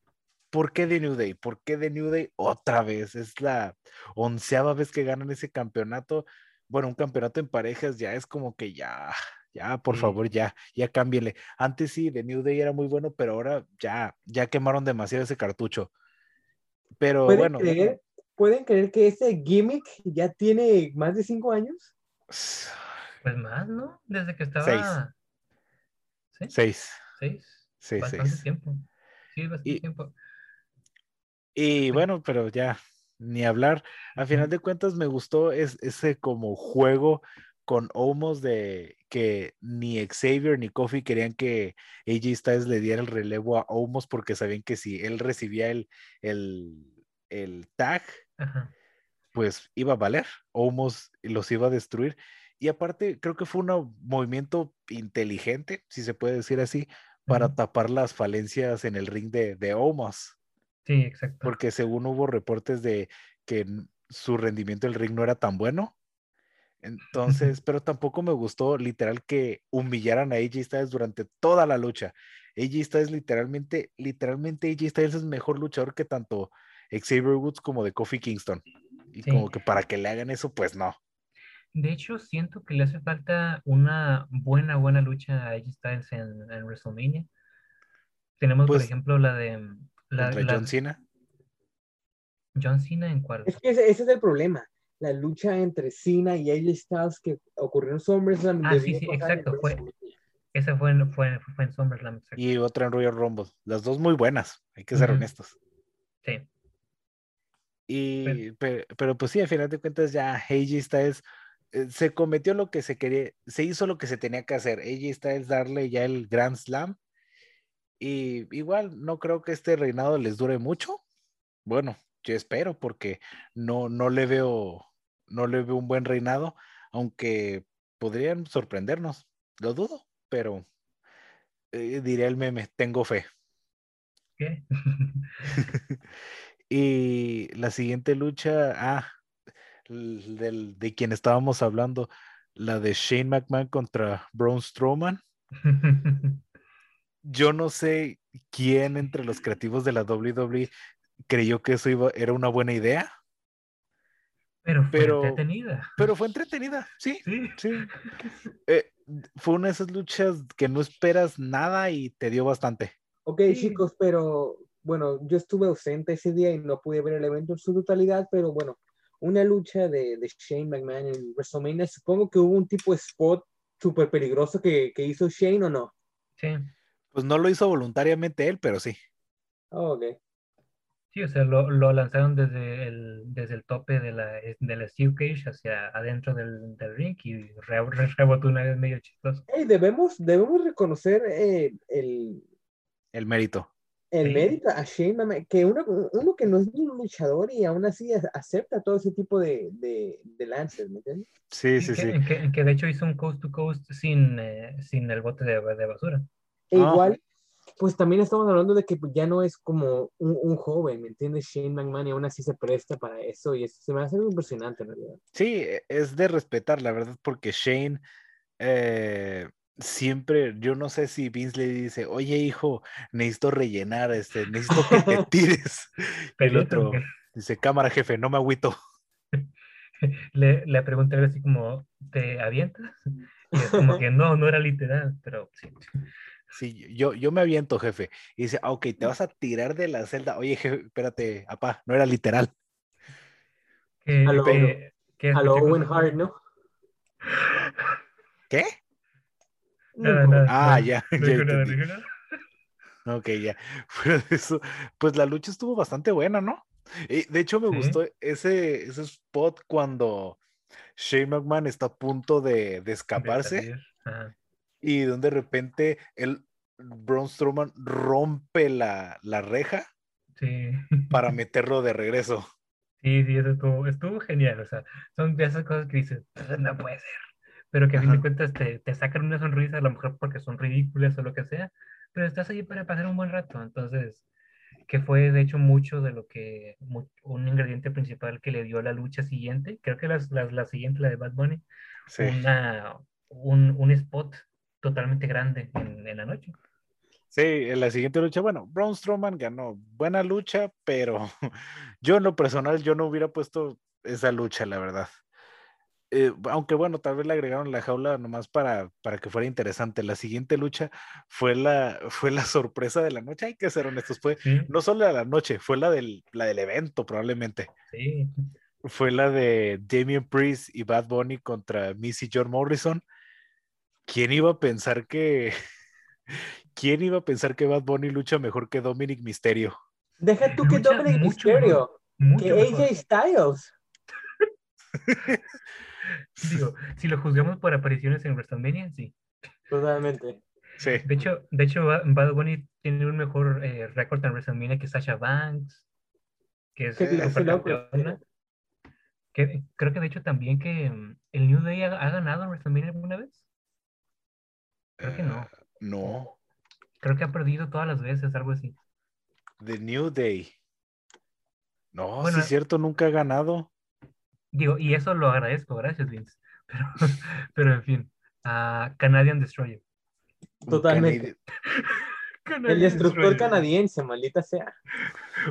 S1: ¿por qué The New Day? ¿Por qué The New Day otra vez? Es la onceava vez que ganan ese campeonato. Bueno, un campeonato en parejas ya es como que ya, (laughs) ya, por
S2: Sí.
S1: favor, ya, ya cámbienle. Antes sí, The New Day era muy bueno, pero ahora ya, ya quemaron demasiado ese cartucho. Pero
S3: ¿Pueden,
S1: bueno,
S3: creer, ¿Pueden creer que ese gimmick ya tiene más de cinco años?
S2: Pues más, ¿no? Desde que estaba... ¿Sí?
S1: seis,
S2: ¿Seis?
S1: sí,
S2: Bastante
S1: seis.
S2: tiempo. Sí, bastante
S1: Y-
S2: tiempo.
S1: Y
S2: Sí.
S1: bueno, pero ya, ni hablar. A final de cuentas me gustó ese como juego con Omos de que ni Xavier ni Kofi querían que AJ Styles le diera el relevo a Omos porque sabían que si él recibía el, el, tag, pues iba a valer. Omos los iba a destruir. Y aparte, creo que fue un movimiento inteligente, si se puede decir así, para tapar las falencias en el ring de, de Omos.
S2: Sí, exacto.
S1: Porque según hubo reportes de que su rendimiento del ring no era tan bueno. (laughs) Entonces, pero tampoco me gustó literal que humillaran a AJ Styles durante toda la lucha. AJ Styles literalmente, literalmente AJ Styles es mejor luchador que tanto Xavier Woods como de Kofi Kingston. Y como que para que le hagan eso, pues no.
S2: De hecho, siento que le hace falta una buena, buena lucha a AJ Styles en, en WrestleMania. Tenemos, por pues ejemplo, la de
S1: la, John Cena.
S2: John Cena en cuál?
S3: Es que ese, es el problema. La lucha entre Cena y AJ Styles que ocurrió en SummerSlam.
S2: Ah, sí, sí, exacto. Fue, esa fue, en, fue, fue en SummerSlam.
S1: Y otra en Royal Rumble. Las dos muy buenas, hay que ser honestos.
S2: Sí.
S1: Y, pero, pues sí, al final de cuentas ya AJ Styles eh, se cometió lo que se quería, se hizo lo que se tenía que hacer. AJ Styles darle ya el Grand Slam y igual no creo que este reinado les dure mucho. Bueno, yo espero porque no, no le veo, no le veo un buen reinado, aunque podrían sorprendernos. Lo dudo, pero eh, diré el meme, tengo fe.
S2: ¿Qué? (laughs)
S1: y la siguiente lucha, ah, del, de quien estábamos hablando, la de Shane McMahon contra Braun Strowman. (laughs) yo no sé quién entre los creativos de la WWE creyó que eso iba, era una buena idea.
S2: Pero fue entretenida.
S1: Pero fue entretenida, sí. Sí. Eh, fue una de esas luchas que no esperas nada y te dio bastante.
S3: Ok, chicos, pero bueno, yo estuve ausente ese día y no pude ver el evento en su totalidad, pero bueno, una lucha de, de Shane McMahon en WrestleMania, supongo que hubo un tipo de spot súper peligroso que, que hizo Shane o no.
S2: Sí.
S1: Pues no lo hizo voluntariamente él, pero sí.
S3: Oh, ok.
S2: Sí, o sea, lo, lo, lanzaron desde el, desde el tope de la, de la Steel Cage hacia adentro del, del ring y rebotó una vez medio chistoso.
S3: Hey, debemos, debemos reconocer eh, el,
S1: el mérito.
S3: El mérito a Shane, que uno, uno, que no es un luchador y aún así acepta todo ese tipo de, de, de lances, ¿me entiendes?
S1: Sí, sí, sí.
S2: Que, de hecho hizo un coast to coast sin, eh, sin el bote de, de basura.
S3: E ah. igual, pues también estamos hablando de que pues, ya no es como un, joven, ¿me entiendes? Shane McMahon y aún así se presta para eso y eso se me hace impresionante en realidad.
S1: Sí, e, es de respetar, la verdad, porque Shane eh, siempre, yo no sé si Vince le dice, oye hijo, necesito rellenar, este, necesito que te (laughs) tires. (laughs) El otro dice, cámara jefe, no me agüito. (laughs)
S2: Le, le pregunté así como, ¿te avientas? Y es como que no, no era literal, pero sí.
S1: Sí, yo, yo me aviento, jefe. Y dice, ah, ok, te vas a tirar de la celda. Oye, jefe, espérate, apá, no era literal.
S3: a lo, a lo Owen Hart, ¿no?
S1: ¿Qué? (laughs)
S2: Nada,
S1: ah, ya. ya ok, ya. (laughs) eso, pues la lucha estuvo bastante buena, ¿no? Y de hecho, me gustó ese, ese spot cuando Shane McMahon está a punto de, de escaparse y donde de repente el Braun Strowman rompe la, la reja para (laughs) meterlo de regreso.
S2: Sí, sí, eso estuvo, estuvo genial. O sea, son de esas cosas que dices, no puede ser. Pero que a fin de cuentas te, te, sacan una sonrisa, a lo mejor porque son ridículas o lo que sea, pero estás allí para pasar un buen rato. Entonces, que fue de hecho mucho de lo que, un ingrediente principal que le dio la lucha siguiente, creo que la, la, la siguiente, la de Bad Bunny, una, un, un spot totalmente grande en, la noche.
S1: Sí, en la siguiente lucha, bueno, Braun Strowman ganó buena lucha, pero (laughs) yo en lo personal yo no hubiera puesto esa lucha, la verdad. Eh, aunque bueno, tal vez le agregaron la jaula nomás para, para que fuera interesante. La siguiente lucha fue la, fue la sorpresa de la noche, hay que ser honestos, fue no solo de la noche, fue la del, la del evento probablemente.
S2: Sí.
S1: Fue la de Damien Priest y Bad Bunny contra Missy John Morrison ¿quién iba a pensar que (laughs) quién iba a pensar que Bad Bunny lucha mejor que Dominic Misterio?
S3: Deja tú que Dominic Misterio.
S2: Mucho
S3: Que
S2: mejor.
S3: AJ Styles. (laughs)
S2: Digo, si lo juzgamos por apariciones en WrestleMania, sí.
S3: Totalmente.
S1: Sí.
S2: De hecho, de hecho Ba- Bad Bunny tiene un mejor eh, récord en WrestleMania que Sasha Banks, que es supercampeona. Que, creo que de hecho también que mm, el New Day ha, ha ganado en WrestleMania alguna vez. Creo que no.
S1: No.
S2: Creo que ha perdido todas las veces, algo así.
S1: The New Day. No,
S2: Bueno,
S1: sí es cierto, nunca ha ganado.
S2: Digo, y eso lo agradezco, gracias Vince. (laughs) Pero, pero en fin, a Canadian Destroyer.
S3: Totalmente.
S1: canadi- (laughs)
S3: El
S2: Canadian
S3: destructor
S2: Destroyer.
S3: canadiense, maldita sea.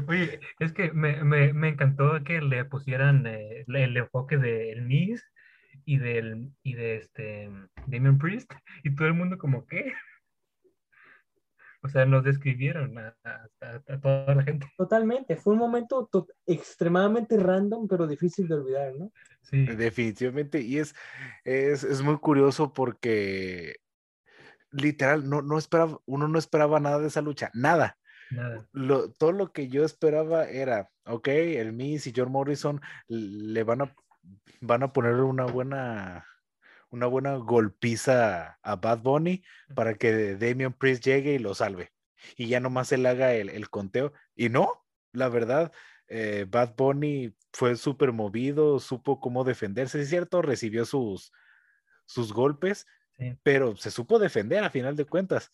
S2: Oye, es que me, me, me encantó que le pusieran eh, el, enfoque del Miz y del y de este Damien Priest y todo el mundo como ¿qué? (laughs) O sea, nos describieron a, a- a- a toda la gente.
S3: Totalmente. Fue un momento to- extremadamente random, pero difícil de olvidar, ¿no?
S2: Sí,
S1: Definitivamente. Y es, es, es muy curioso porque literal, no, no esperaba, uno no esperaba nada de esa lucha, nada.
S2: nada.
S1: Lo, todo lo que yo esperaba era, ok, el Miz y John Morrison le van a, van a poner una buena, una buena golpiza a Bad Bunny para que Damian Priest llegue y lo salve. Y ya nomás él haga el, el conteo. Y no, la verdad, eh, Bad Bunny fue súper movido, supo cómo defenderse, es cierto, recibió sus, sus golpes,
S2: Sí.
S1: pero se supo defender a final de cuentas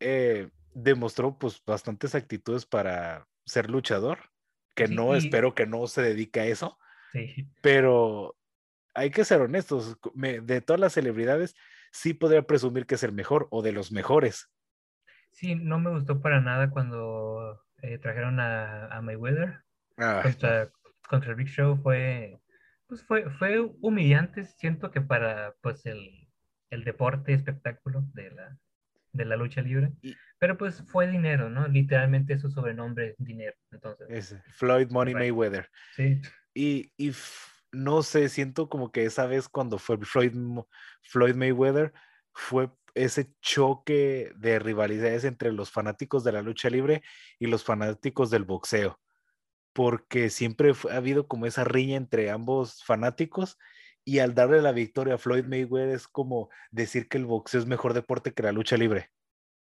S1: eh, demostró pues bastantes actitudes para ser luchador, que
S2: Sí,
S1: no
S2: y-
S1: espero que no se dedique a eso,
S2: Sí.
S1: pero hay que ser honestos, me- de todas las celebridades sí podría presumir que es el mejor o de los mejores.
S2: Sí, no me gustó para nada cuando eh, trajeron a, a Mayweather
S1: Ah,
S2: contra, contra el Big Show fue, pues fue, fue humillante, siento que para pues el, el deporte espectáculo de la, de la lucha libre,
S1: Y-
S2: pero pues fue dinero, ¿no? Literalmente su sobrenombre es dinero, entonces,
S1: es Floyd Money
S2: Correcto.
S1: Mayweather.
S2: sí,
S1: Y, y no sé, siento como que esa vez cuando fue Floyd, Floyd Mayweather fue ese choque de rivalidades entre los fanáticos de la lucha libre y los fanáticos del boxeo, porque siempre ha habido como esa riña entre ambos fanáticos y al darle la victoria a Floyd Mayweather es como decir que el boxeo es mejor deporte que la lucha libre.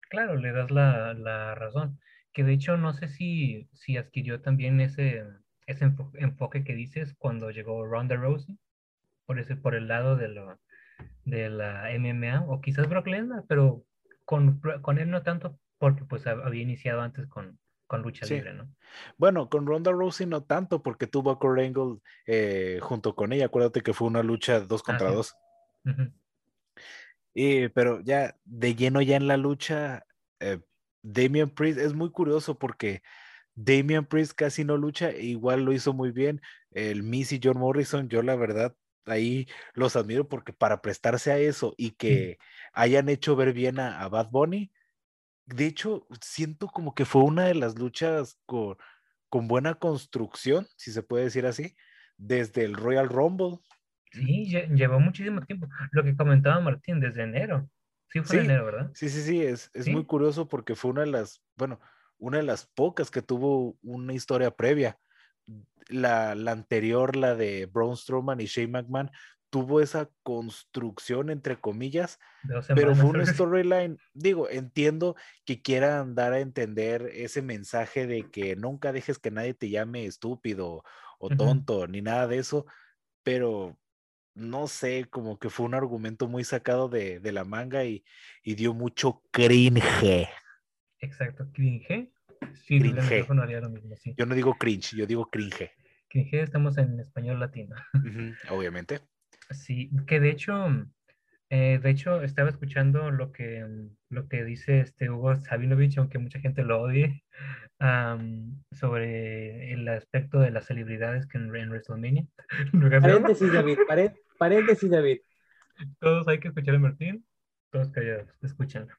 S2: claro, le das la, la razón, que de hecho no sé si, si adquirió también ese, ese enfo- enfoque que dices cuando llegó Ronda Rousey, por ese, por el lado de lo, de la MMA, o quizás Brock Lesnar, pero con, con él no tanto, porque pues hab- había iniciado antes con, con lucha
S1: Sí.
S2: libre, ¿no?
S1: Bueno, con Ronda Rousey no tanto, porque tuvo a Kurt Angle eh, junto con ella. Acuérdate que fue una lucha dos contra
S2: sí.
S1: dos. Y, pero ya de lleno ya en la lucha, eh, Damian Priest es muy curioso porque Damian Priest casi no lucha, e igual lo hizo muy bien. El Miz y John Morrison, yo la verdad ahí los admiro porque para prestarse a eso y que hayan hecho ver bien a, a Bad Bunny, de hecho siento como que fue una de las luchas con, con buena construcción, si se puede decir así, desde el Royal Rumble.
S2: Sí, lle- llevó muchísimo tiempo. Lo que comentaba Martín desde enero. Sí, fue
S1: Sí.
S2: enero, ¿verdad?
S1: Sí, sí, sí, es, es muy
S2: Sí.
S1: curioso porque fue una de las, bueno, una de las pocas que tuvo una historia previa. La, la anterior, la de Braun Strowman y Shane McMahon, tuvo esa construcción, entre comillas, pero fue una (laughs) storyline, digo, entiendo que quieran dar a entender ese mensaje de que nunca dejes que nadie te llame estúpido o tonto, ni nada de eso, pero no sé, como que fue un argumento muy sacado de, de la manga y, y dio mucho cringe.
S2: Exacto, cringe. Sí, el
S1: Cringe.
S2: micrófono haría lo mismo, sí.
S1: Yo no digo cringe, yo digo cringe.
S2: Cringe estamos en español latino. (laughs)
S1: Obviamente.
S2: Sí, que de hecho, eh, de hecho estaba escuchando lo que, lo que dice este Hugo Sabinovich, aunque mucha gente lo odie, (laughs) sobre el aspecto de las celebridades que en, en WrestleMania. (laughs)
S3: Paréntesis, David. paré- paréntesis, David.
S2: Todos hay que escuchar a Martín, todos callados, escúchenlo.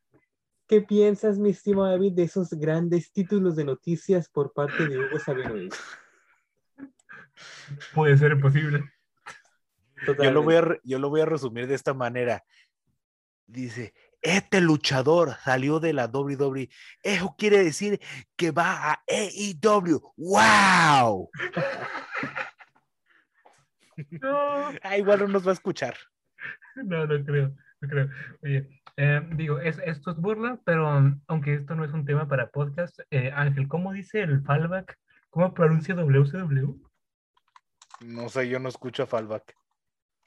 S3: ¿Qué piensas, mi estimado David, de esos grandes títulos de noticias por parte de Hugo Sabinovich?
S2: Puede ser posible.
S1: Yo lo, voy a, yo lo voy a resumir de esta manera. Dice, este luchador salió de la WWE. Eso quiere decir que va a AEW. ¡Wow! (laughs)
S2: No,
S1: Ah, igual no nos va a escuchar.
S2: no, no creo, (laughs) creo. Oye, eh, digo, es, esto es burla, pero aunque esto no es un tema para podcast, eh, Ángel, ¿cómo dice el fallback? ¿Cómo pronuncia WCW?
S1: No sé, yo no escucho Fallback.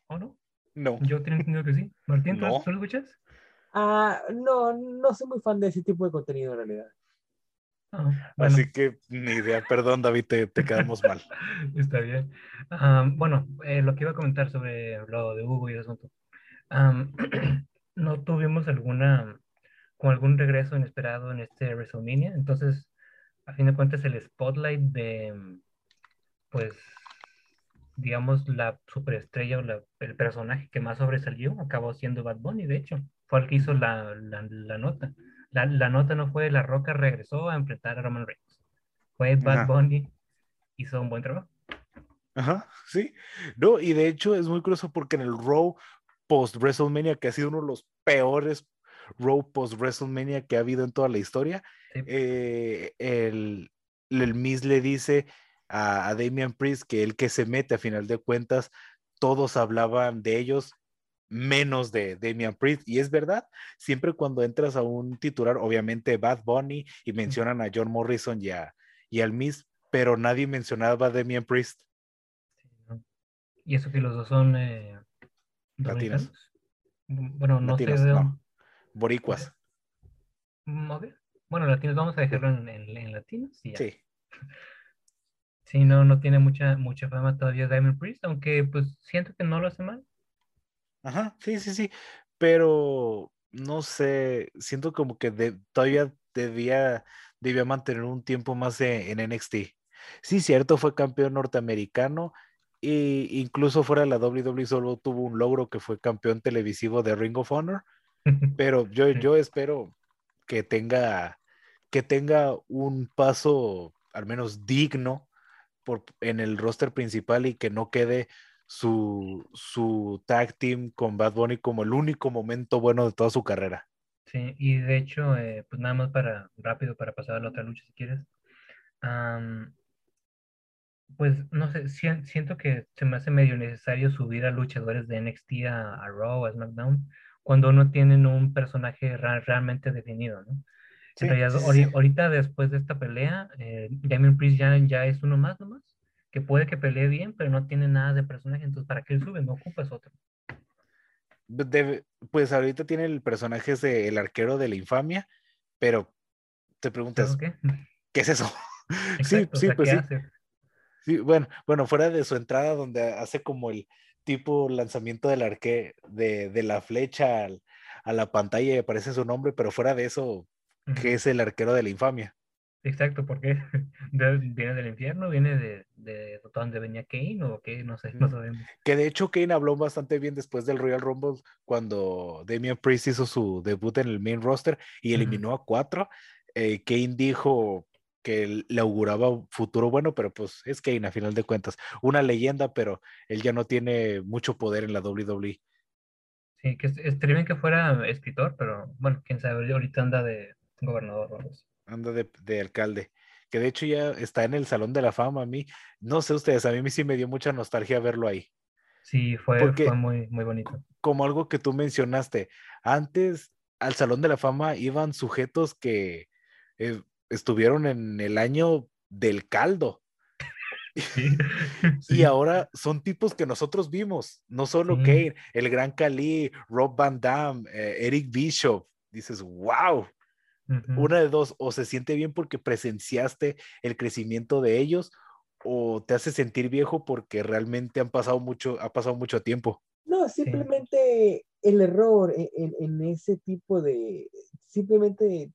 S2: ¿O no?
S1: No.
S2: Yo tengo entendido que sí. Martín, ¿tú,
S1: No.
S2: ¿tú lo escuchas?
S3: Ah, no, no soy muy fan de ese tipo de contenido en realidad.
S2: Ah, bueno.
S1: Así que ni idea. Perdón, David, te, te quedamos mal. (laughs)
S2: Está bien. Am, bueno, eh, lo que iba a comentar sobre lo de Hugo y el asunto. (clears throat) No tuvimos alguna, con algún regreso inesperado en este WrestleMania. Entonces, a fin de cuentas, el spotlight de, pues, digamos, la superestrella o la- el personaje que más sobresalió acabó siendo Bad Bunny, de hecho. Fue el que hizo la, la, la nota. La, la nota no fue La Roca regresó a enfrentar a Roman Reigns. Fue Bad
S1: Ajá.
S2: Bunny, hizo un buen trabajo.
S1: Ajá, sí. No, y de hecho es muy curioso porque en el Raw post WrestleMania, que ha sido uno de los peores Raw post WrestleMania que ha habido en toda la historia,
S2: Sí.
S1: eh, el, el Miz le dice a, a Damian Priest que el que se mete a final de cuentas, todos hablaban de ellos menos de Damian Priest. Y es verdad, siempre cuando entras a un titular, obviamente Bad Bunny y mencionan a John Morrison y, a, y al Miz, pero nadie mencionaba a Damian Priest.
S2: Sí, ¿no? Y eso que los dos son eh,
S1: Latinos.
S2: dominicanos. Mm, Bueno, no
S1: Latinos,
S2: sé de
S1: no. Boricuas.
S2: Mm. Bueno, latinos, vamos a dejarlo en, en- en latinos y ya.
S1: Sí. (laughs)
S2: Sí, no, no tiene mucha, mucha fama todavía Diamond Priest, aunque pues siento que no lo hace mal.
S1: Ajá, sí, sí, sí. Pero no sé, siento como que de- todavía debía, debía mantener un tiempo más en, NXT. Sí, cierto, fue campeón norteamericano e incluso fuera de la WWE solo tuvo un logro que fue campeón televisivo de Ring of Honor, (laughs) pero yo, yo espero que tenga, que tenga un paso al menos digno por, en el roster principal y que no quede su, su tag team con Bad Bunny como el único momento bueno de toda su carrera.
S2: Sí, y de hecho, eh, pues nada más para rápido para pasar a la otra lucha si quieres. Pues no sé, sien- siento que se me hace medio necesario subir a luchadores de NXT a, a Raw, a SmackDown, cuando no tienen un personaje ra- realmente definido, ¿no?
S1: Sí,
S2: En realidad,
S1: sí, sí,
S2: ahorita después de esta pelea, eh, Damian Priest ya, ya es uno más nomás, que puede que pelee bien, pero no tiene nada de personaje, entonces ¿para qué él sube? No ocupas otro.
S1: Pues ahorita tiene el personaje es de el arquero de la infamia, pero te preguntas,
S2: ¿Pero qué?
S1: ¿qué es eso? (laughs) sí,
S2: o
S1: sí,
S2: sea,
S1: pues
S2: ¿qué
S1: sí.
S2: hace?
S1: Sí, bueno, bueno, fuera de su entrada donde hace como el tipo lanzamiento del arque de, de la flecha al- a la pantalla y aparece su nombre, pero fuera de eso. ¿qué es el arquero de la infamia?
S2: Exacto, ¿por qué? (laughs) De- ¿Viene del infierno? ¿Viene de, de donde venía Kane o qué? No sé, no sabemos.
S1: Que de hecho Kane habló bastante bien después del Royal Rumble cuando Damian Priest hizo su debut en el main roster y eliminó a cuatro. Eh, Kane dijo que le auguraba un futuro bueno, pero pues es Kane a final de cuentas. Una leyenda, pero él ya no tiene mucho poder en la. WWE.
S2: Sí, que es- estaría bien que fuera escritor, pero bueno, quién sabe, ahorita anda de gobernador así.
S1: anda de, de alcalde, que de hecho ya está en el Salón de la Fama. A mí, no sé ustedes, a mí sí me dio mucha nostalgia verlo ahí.
S2: Sí, fue,
S1: Porque-
S2: fue muy, muy bonito.
S1: Como algo que tú mencionaste, antes al Salón de la Fama iban sujetos que eh, estuvieron en el año del caldo (laughs)
S2: Sí,
S1: y ahora son tipos que nosotros vimos, no solo. Kane, el Gran Cali, Rob Van Dam, eh, Eric Bishop. Dices, wow,
S2: ujú.
S1: una de dos, o se siente bien porque presenciaste el crecimiento de ellos, o te hace sentir viejo porque realmente han pasado mucho, ha pasado mucho tiempo.
S3: No, simplemente el error en, en- en ese tipo de, simplemente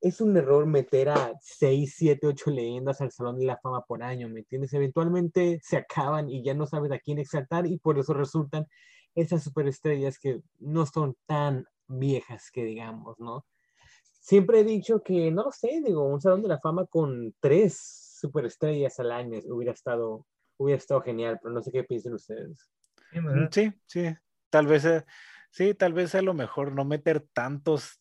S3: es un error meter a 6, 7, 8 leyendas al Salón de la Fama por año, ¿me entiendes? Eventualmente se acaban y ya no sabes a quién exaltar y por eso resultan esas superestrellas que no son tan viejas que digamos, ¿no? Siempre he dicho que, no lo sé, digo, un Salón de la Fama con tres superestrellas al año hubiera estado, hubiera estado genial, pero no sé qué piensan ustedes.
S2: Sí, ¿verdad?
S1: Sí, sí, tal vez, eh, Sí, tal vez sea lo mejor no meter tantos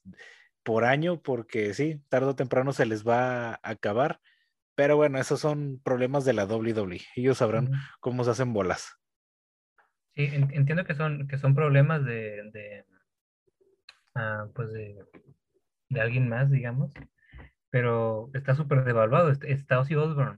S1: por año porque sí, tarde o temprano se les va a acabar. Pero bueno, esos son problemas de la WWE. Ellos sabrán cómo se hacen bolas.
S2: Sí, entiendo que son, que son problemas de, de ah, pues de, de, alguien más, digamos, pero está súper devaluado. Está Ozzy Osbourne,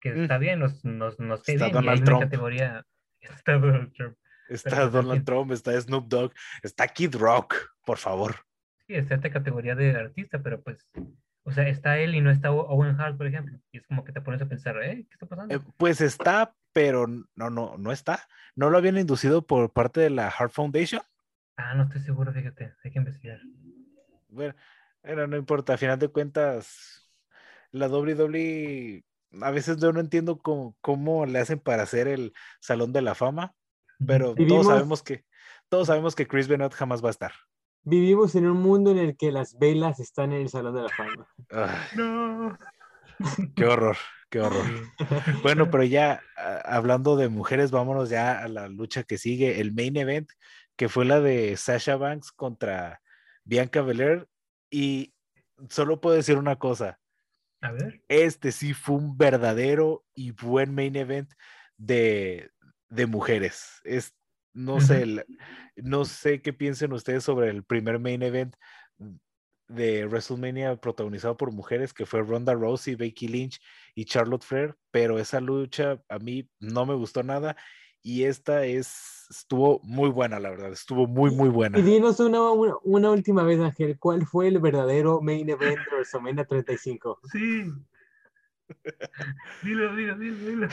S2: que mm. está bien, nos, nos, nos
S1: está Donald Trump.
S2: categoría. (laughs) Está Donald Trump.
S1: Está Donald Trump, está Snoop Dogg, está Kid Rock, por favor.
S2: Sí, está esta categoría de artista, pero pues, o sea, está él y no está Owen Hart, por ejemplo. Y es como que te pones a pensar, ¿eh? ¿Qué está pasando? Eh,
S1: pues está, pero no, no, no está. ¿No lo habían inducido por parte de la Hart Foundation?
S2: Ah, no estoy seguro, fíjate, hay que investigar.
S1: Bueno, no importa, a final de cuentas, la WWE, a veces yo no entiendo cómo, cómo le hacen para hacer el Salón de la Fama, pero todos sabemos que todos sabemos que Chris Benoit jamás va a estar.
S3: Vivimos en un mundo en el que las velas están en el Salón de la Fama.
S2: no.
S1: Qué horror, qué horror. Bueno, pero ya hablando de mujeres, vámonos ya a la lucha que sigue, el main event, que fue la de Sasha Banks contra Bianca Belair. Y solo puedo decir una cosa.
S2: A ver.
S1: Este sí fue un verdadero y buen main event de, de mujeres. Es, no sé, no sé qué piensen ustedes sobre el primer main event de WrestleMania protagonizado por mujeres, que fue Ronda Rousey, Becky Lynch y Charlotte Flair, pero esa lucha a mí no me gustó nada y esta es, estuvo muy buena, la verdad, estuvo muy, muy buena.
S3: Y dinos una, una, última vez, Ángel, ¿cuál fue el verdadero main event de WrestleMania 35?
S2: Sí. (laughs) dilo, dilo, dilo, dilo.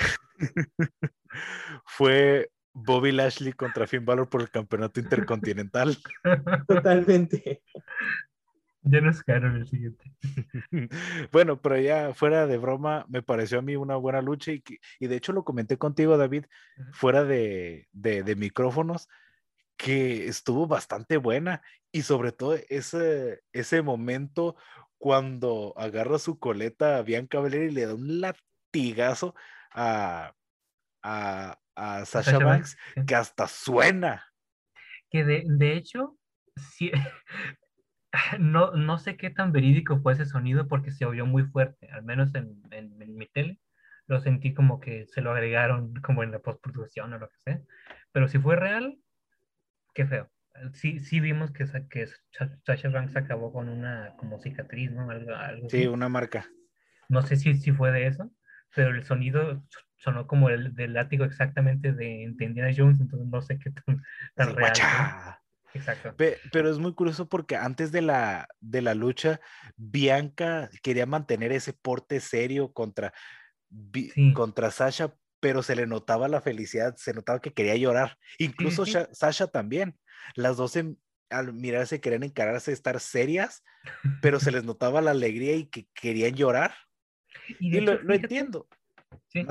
S1: fue Bobby Lashley contra Finn Balor por el campeonato intercontinental. (laughs)
S3: Totalmente.
S2: Ya nos quedaron el siguiente. (laughs)
S1: bueno, pero ya fuera de broma, me pareció a mí una buena lucha y, y de hecho lo comenté contigo, David, fuera de, de, micrófonos, que estuvo bastante buena y sobre todo ese, ese momento cuando agarra su coleta a Bianca Belair y le da un latigazo a, a, a Sasha, Banks, que hasta suena.
S2: Que de, de hecho, sí, (laughs) no, no sé qué tan verídico fue ese sonido porque se oyó muy fuerte, al menos en, en, mi tele. Lo sentí como que se lo agregaron como en la postproducción o lo que sea. Pero si fue real, qué feo. Sí, sí vimos que, que Sasha Banks acabó con una como cicatriz, ¿no? Algo, algo
S1: sí, una marca.
S2: No sé si, si fue de eso, pero el sonido sonó como el del látigo exactamente de Indiana Jones, entonces no sé qué tan, tan real. Exacto.
S1: pero es muy curioso porque antes de la, de la lucha, Bianca quería mantener ese porte serio contra, contra Sasha, pero se le notaba la felicidad, se notaba que quería llorar. Incluso (laughs) Sasha también. Las dos al mirarse querían encararse, estar serias, pero se les notaba la alegría y que querían llorar. Y, lo, entiendo.
S2: ¿Sí?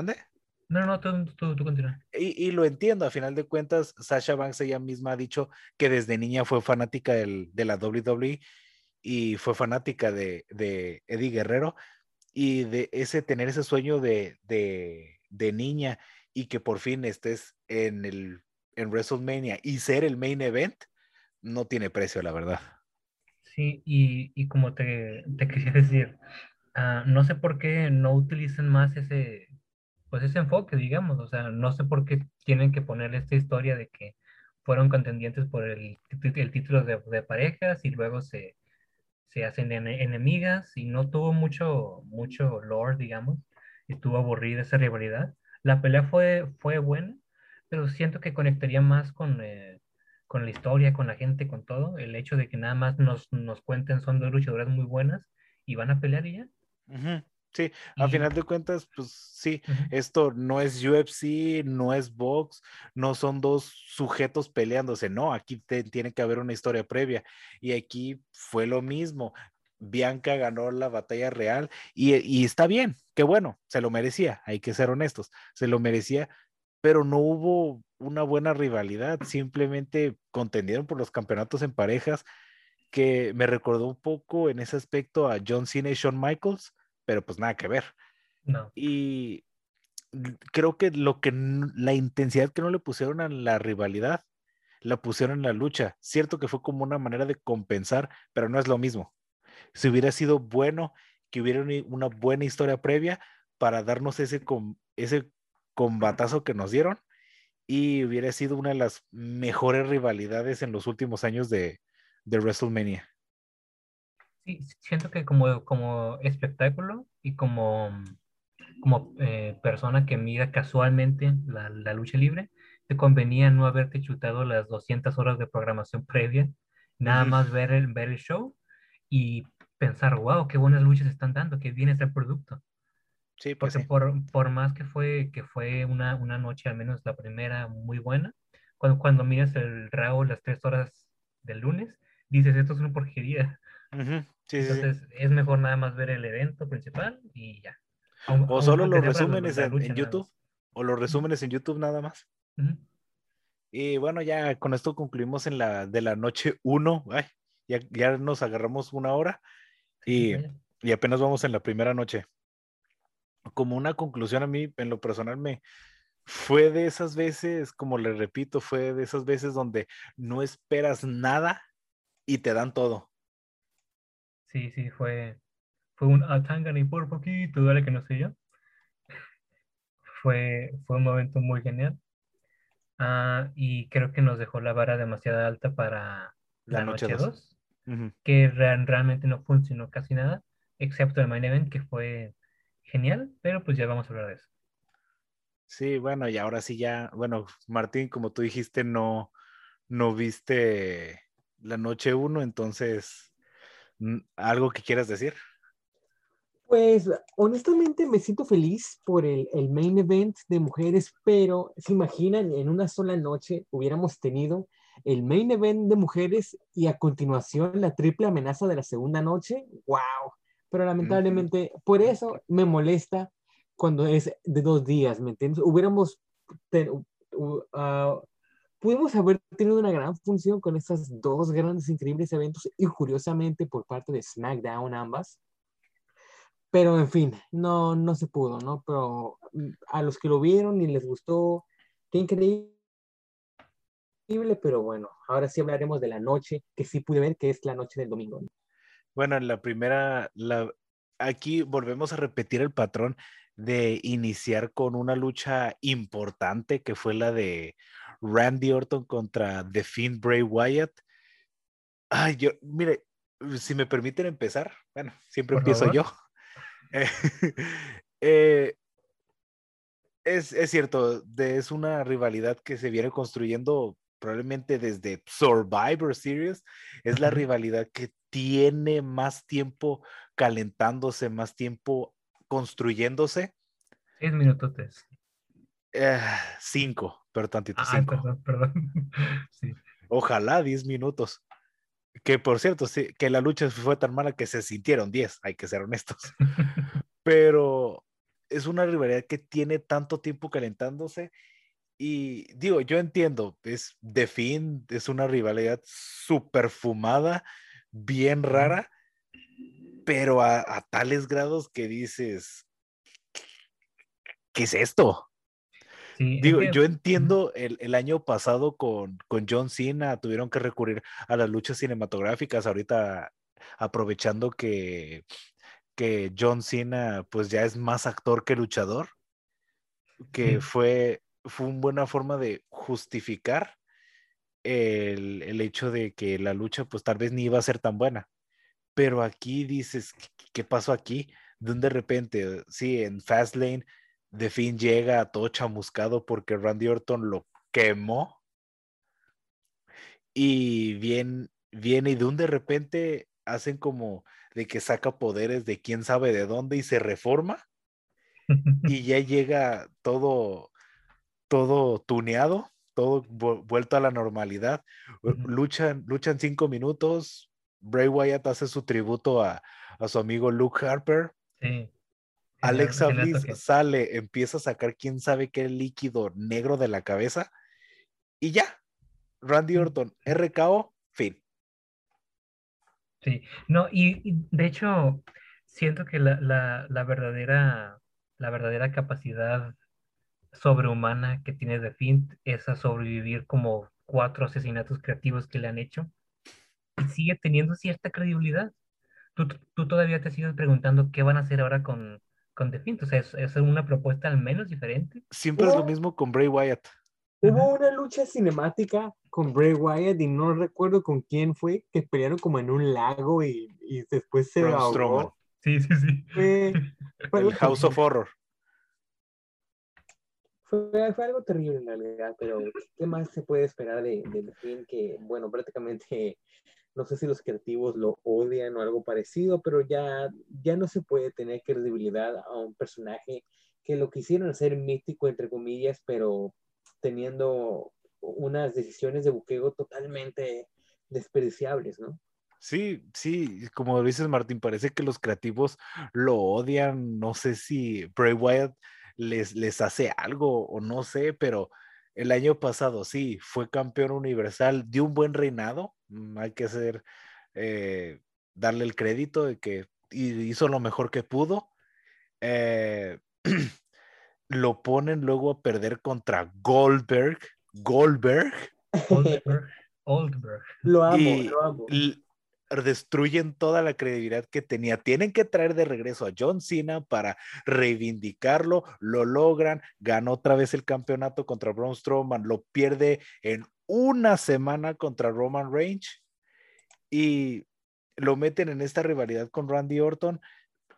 S2: No, no, tú, tú, continúa.
S1: Y, lo entiendo, a final de cuentas, Sasha Banks ella misma ha dicho que desde niña fue fanática del, de la WWE y fue fanática de, de, Eddie Guerrero y de ese tener ese sueño de, de, de, niña y que por fin estés en el en WrestleMania y ser el main event, no tiene precio, la verdad.
S2: Sí, y, y como te, te quería decir, uh, no sé por qué no utilizan más ese, pues ese enfoque, digamos, o sea, no sé por qué tienen que poner esta historia de que fueron contendientes por el, el título de, de, parejas y luego se, se hacen enemigas y no tuvo mucho, mucho lore, digamos, estuvo aburrida esa rivalidad. La pelea fue, fue buena, pero siento que conectaría más con, eh, con la historia, con la gente, con todo. El hecho de que nada más nos, nos cuenten son dos luchadoras muy buenas y van a pelear y ya.
S1: Sí, a final de cuentas, pues sí, esto no es UFC, no es box, no son dos sujetos peleándose, no, aquí tiene que haber una historia previa. Y aquí fue lo mismo. Bianca ganó la batalla real y, y está bien, qué bueno, se lo merecía, hay que ser honestos, se lo merecía, pero no hubo una buena rivalidad, simplemente contendieron por los campeonatos en parejas, que me recordó un poco en ese aspecto a John Cena y Shawn Michaels pero pues nada que ver.
S2: No.
S1: Y creo que lo que la intensidad que no le pusieron a la rivalidad la pusieron en la lucha. Cierto que fue como una manera de compensar, pero no es lo mismo. Si hubiera sido bueno que hubiera una buena historia previa para darnos ese, ese combatazo que nos dieron y hubiera sido una de las mejores rivalidades en los últimos años de, de WrestleMania.
S2: Sí, siento que como, como espectáculo y como, como eh, persona que mira casualmente la, la, lucha libre, te convenía no haberte chutado las 200 horas de programación previa, nada más ver el, ver el show y pensar, wow, qué buenas luchas están dando, qué bien está el producto.
S1: Sí, pues
S2: Porque por, por, más que fue, que fue una, una noche, al menos la primera, muy buena, cuando, cuando miras el RAW las tres horas del lunes, dices, esto es una porquería. Entonces es mejor nada más ver el evento principal y ya.
S1: o solo los resúmenes en, YouTube, o los resúmenes en YouTube nada más. Y bueno, ya con esto concluimos en la de la noche 1. Ya, ya nos agarramos una hora y, y apenas vamos en la primera noche como una conclusión a mí, en lo personal, me fue de esas veces, como le repito, fue de esas veces donde no esperas nada y te dan todo.
S2: Sí, sí, fue, fue un Atangani por poquito, dale que no sé yo. (laughs) Fue, fue un momento muy genial. Ah, y creo que nos dejó la vara demasiado alta para la, noche 2, que realmente no funcionó casi nada, excepto el main event, que fue genial, pero pues ya vamos a hablar de eso.
S1: Sí, bueno, y ahora sí ya, bueno, Martín, como tú dijiste, no, no viste la noche uno, entonces, ¿algo que quieras decir?
S3: Pues honestamente me siento feliz por el, el, main event de mujeres, pero se imaginan, en una sola noche hubiéramos tenido el main event de mujeres y a continuación la triple amenaza de la segunda noche. ¡Wow! pero lamentablemente por eso me molesta cuando es de dos días, ¿me entiendes? Hubiéramos, uh, pudimos haber tenido una gran función con estos dos grandes, increíbles eventos y curiosamente por parte de SmackDown ambas. Pero en fin, no, no se pudo, ¿no? Pero mm, a los que lo vieron y les gustó, qué increíble, pero bueno, ahora sí hablaremos de la noche que sí pude ver, que es la noche del domingo.
S1: Bueno, en la primera, la, aquí volvemos a repetir el patrón de iniciar con una lucha importante que fue la de Randy Orton contra The Fiend Bray Wyatt. Ay, yo, mire, si me permiten empezar, bueno, siempre empiezo yo. (laughs) Eh, es, es, cierto, es una rivalidad que se viene construyendo probablemente desde Survivor Series. Es la rivalidad que tiene más tiempo calentándose, más tiempo construyéndose.
S2: Seis minutos.
S1: Eh, cinco, pero tantito
S2: ah, Perdón, perdón. (laughs)
S1: Ojalá diez minutos. Que por cierto, sí, que la lucha fue tan mala que se sintieron diez, hay que ser honestos. (laughs) pero es una rivalidad que tiene tanto tiempo calentándose y digo, yo entiendo, es de fin, es una rivalidad súper fumada, bien rara, pero a, tales grados que dices, ¿qué es esto? Digo, yo entiendo el, año pasado con, con, John Cena tuvieron que recurrir a las luchas cinematográficas, ahorita aprovechando que, que John Cena pues ya es más actor que luchador, que fue, fue una buena forma de justificar el, hecho de que la lucha pues tal vez ni iba a ser tan buena. Pero aquí dices, ¿qué, pasó aquí? De de repente, sí, en Fastlane, de fin llega todo chamuscado porque Randy Orton lo quemó. Y bien, viene y de un de repente hacen como de que saca poderes de quién sabe de dónde y se reforma. (laughs) y ya llega todo, todo tuneado todo vuelto a la normalidad. luchan, luchan cinco minutos. Bray Wyatt hace su tributo a, su amigo Luke Harper. Alexa Bliss sale, empieza a sacar quién sabe qué líquido negro de la cabeza. Y ya. Randy Orton, RKO, fin.
S2: Sí, no, y, de hecho, siento que la, la, verdadera, la verdadera capacidad sobrehumana que tiene The Fint es a sobrevivir como cuatro asesinatos creativos que le han hecho sigue teniendo cierta credibilidad. Tú, tú todavía te sigues preguntando qué van a hacer ahora con, con The Fiend. O sea, ¿es, es una propuesta al menos diferente?
S1: Siempre es lo mismo con Bray Wyatt.
S3: Hubo una lucha cinemática con Bray Wyatt y no recuerdo con quién fue, que pelearon como en un lago y, y después se
S1: Braun
S3: ahogó.
S2: Sí, sí, sí.
S3: Fue, (laughs) fue
S1: El House of Horror.
S3: Fue, fue algo terrible en realidad, pero ¿qué más se puede esperar de, de The Fiend? Que, bueno, prácticamente, no sé si los creativos lo odian o algo parecido, pero ya, ya no se puede tener credibilidad a un personaje que lo quisieron hacer mítico, entre comillas, pero teniendo unas decisiones de buqueo totalmente desperdiciables, ¿no?
S1: Sí, sí, como dices Martín, parece que los creativos lo odian. No sé si Bray Wyatt les, les hace algo o no sé, pero el año pasado sí, fue campeón universal, dio un buen reinado. Mm, Hay que hacer, eh, darle el crédito de que hi- hizo lo mejor que pudo. Eh, (clears throat) lo ponen luego a perder contra Goldberg. Goldberg.
S2: Oldberg. Oldberg. (laughs)
S3: Lo amo,
S1: Y
S3: lo amo.
S1: destruyen toda la credibilidad que tenía. Tienen que traer de regreso a John Cena para reivindicarlo, lo logran, ganó otra vez el campeonato contra Braun Strowman, lo pierde en una semana contra Roman Reigns y lo meten en esta rivalidad con Randy Orton,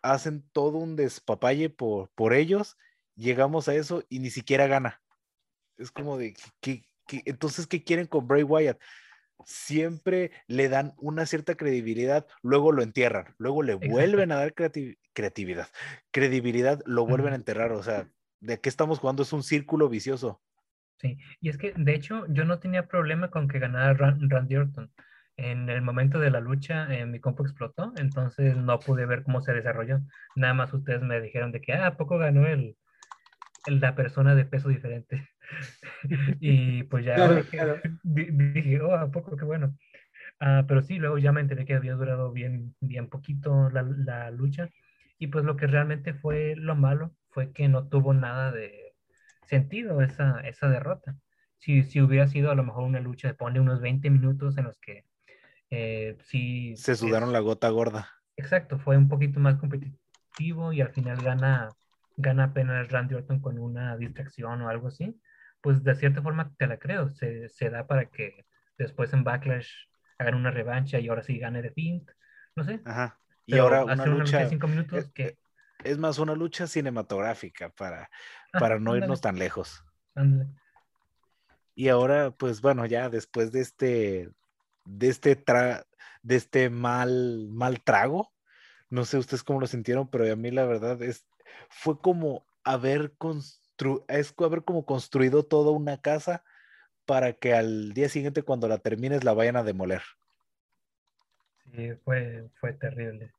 S1: hacen todo un despapalle por, por ellos, llegamos a eso y ni siquiera gana. Es como de, ¿qué, qué- entonces, ¿qué quieren con Bray Wyatt? Siempre le dan una cierta credibilidad, luego lo entierran, luego le
S2: Exacto.
S1: vuelven a dar creati- creatividad, credibilidad, lo vuelven a enterrar, o sea, ¿de qué estamos jugando? Es un círculo vicioso.
S2: Sí, y es que de hecho yo no tenía problema con que ganara Ran- Randy Orton. En el momento de la lucha eh, mi compu explotó, entonces no pude ver cómo se desarrolló. Nada más ustedes me dijeron de que, ah, ¿a poco ganó el, el- la persona de peso diferente? (laughs) Y pues ya
S3: Claro, claro.
S2: dije, oh, ¿a poco? Qué bueno. Ah, pero sí, luego ya me enteré que había durado bien, bien poquito la, la lucha. Y pues lo que realmente fue lo malo fue que no tuvo nada de sentido esa, esa derrota. Si, si hubiera sido a lo mejor una lucha de ponle unos 20 minutos en los que eh, sí.
S1: Se sudaron
S2: es-
S1: la gota gorda.
S2: Exacto, fue un poquito más competitivo y al final gana, gana apenas Randy Orton con una distracción o algo así. Pues de cierta forma te la creo, se, se da para que después en Backlash hagan una revancha y ahora sí gane de Fint, no sé.
S1: Ajá. Y ahora una
S2: lucha de cinco minutos
S1: eh,
S2: que...
S1: es más una lucha cinematográfica para,
S2: Ah,
S1: para no
S2: ándale,
S1: irnos tan lejos.
S2: ándale.
S1: Y ahora, pues bueno, ya después de este, de este, tra- de este mal, mal trago, no sé ustedes cómo lo sintieron, pero a mí la verdad es, fue como haber constru es haber como construido toda una casa para que al día siguiente cuando la termines la vayan a demoler.
S2: Sí, fue, fue terrible.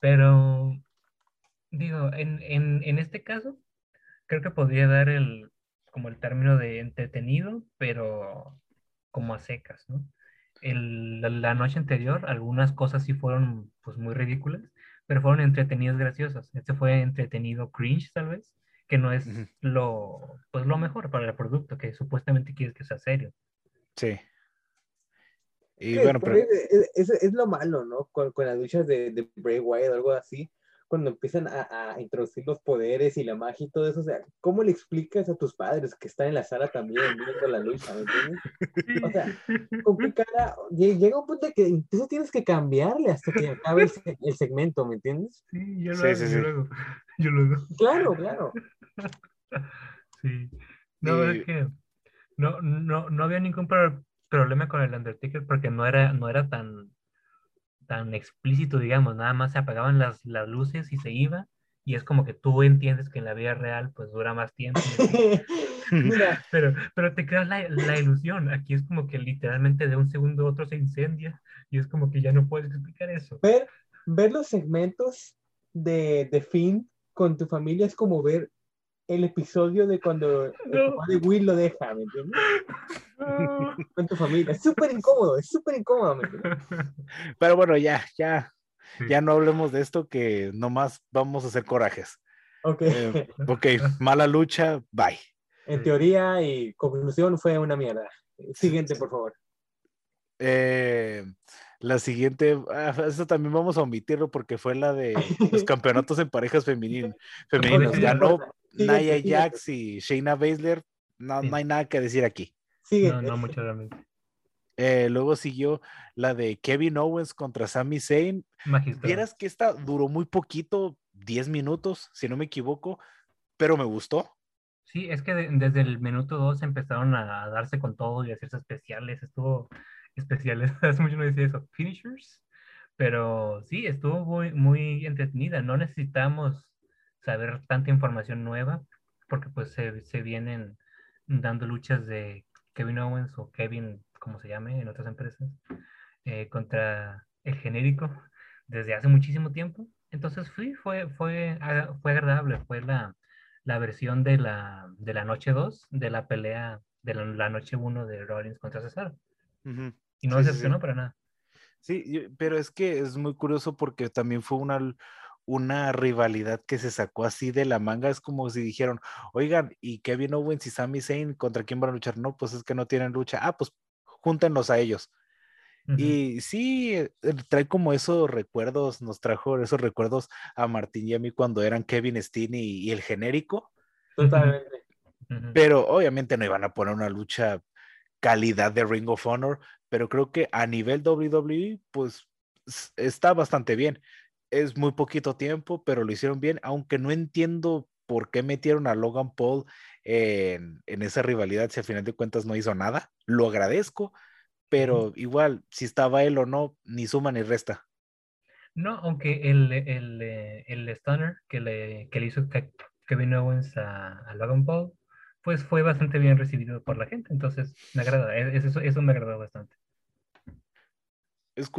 S2: Pero, digo, en, en, en este caso, creo que podría dar el, como el término de entretenido, pero como a secas, ¿no? El- la, la noche anterior, algunas cosas sí fueron, pues, muy ridículas, pero fueron entretenidas, graciosas. Este fue entretenido cringe, tal vez, que no es lo, pues, lo mejor para el producto, que supuestamente quieres que sea serio.
S1: Sí. Y
S3: Sí,
S1: bueno,
S3: pero es, es- es lo malo, ¿no? Con, con las luchas de, de Bray Wyatt o algo así, cuando empiezan a, a introducir los poderes y la magia y todo eso, o sea, ¿cómo le explicas a tus padres que están en la sala también viendo la lucha, ¿me entiendes? O sea, ¿Con qué cara? Lle- Llega un punto que incluso tienes que cambiarle hasta que acabe el, se- el segmento, ¿me entiendes?
S2: Sí, yo lo
S1: Sí,
S2: hago,
S1: sí,
S2: yo
S1: sí.
S2: lo hago, yo lo hago.
S3: Claro, claro.
S2: Sí. No,
S1: Y-
S2: es que no, no, no había ningún pro- problema con el Undertaker porque no era, no era tan, tan explícito, digamos, nada más se apagaban las, las luces y se iba, y es como que tú entiendes que en la vida real pues dura más tiempo. (laughs)
S3: Mira, (laughs)
S2: pero, pero te creas la, la ilusión, aquí es como que literalmente de un segundo a otro se incendia, y es como que ya no puedes explicar eso.
S3: ver, ver los segmentos de, de Finn con tu familia es como ver el episodio de cuando el
S2: No.
S3: papá de Will lo deja, ¿me entiendes? (laughs) Con tu familia. Es súper incómodo, es súper incómodo, ¿me entiendes? (laughs)
S1: pero bueno, ya, ya, ya no hablemos de esto que nomás vamos a hacer corajes.
S3: Ok.
S1: Eh, ok, mala lucha, bye.
S3: En teoría y conclusión fue una mierda. Siguiente, por favor.
S1: Eh, la siguiente, ah, eso también vamos a omitirlo porque fue la de los (laughs) campeonatos en parejas femeninos. femeninos. Ganó Naya Jax y Shayna Baszler. No, no hay nada que decir aquí.
S2: No, no mucho realmente.
S1: Eh, luego siguió la de Kevin Owens contra Sami Zayn. Vieras que esta duró muy poquito, 10 minutos, si no me equivoco, pero me gustó.
S2: Sí, es que desde el minuto 2 empezaron a darse con todo y a hacerse especiales. Estuvo especiales, (laughs) hace mucho no decía eso, finishers. Pero sí, estuvo muy, muy entretenida. No necesitamos saber tanta información nueva porque pues se, se vienen dando luchas de Kevin Owens o Kevin como se llame en otras empresas, eh, contra el genérico desde hace muchísimo tiempo. Entonces fui, fue, fue, fue agradable, fue la, la versión de la, de la noche 2 de la pelea de la, noche 1 de Rollins contra César. Y no decepcionó para nada.
S1: Sí, pero es que es muy curioso porque también fue una, una rivalidad que se sacó así de la manga. Es como si dijeron, oigan, ¿y Kevin Owens y Sami Zayn contra quién van a luchar? No, pues es que no tienen lucha. Ah, pues júntenlos a ellos. Y sí, eh, trae como esos recuerdos, nos trajo esos recuerdos a Martín y a mí cuando eran Kevin Steen y, el genérico.
S3: Totalmente.
S1: Pero obviamente no iban a poner una lucha calidad de Ring of Honor, pero creo que a nivel WWE, pues está bastante bien. Es muy poquito tiempo, pero lo hicieron bien, aunque no entiendo por qué metieron a Logan Paul en, esa rivalidad si al final de cuentas no hizo nada. Lo agradezco, pero igual, si estaba él o no, ni suma ni resta.
S2: No, aunque el, el, eh, el stunner que le, que le hizo Kevin Owens a, Logan Paul, pues fue bastante bien recibido por la gente, entonces me agrada, e, eso, eso me agradó bastante.
S1: Es,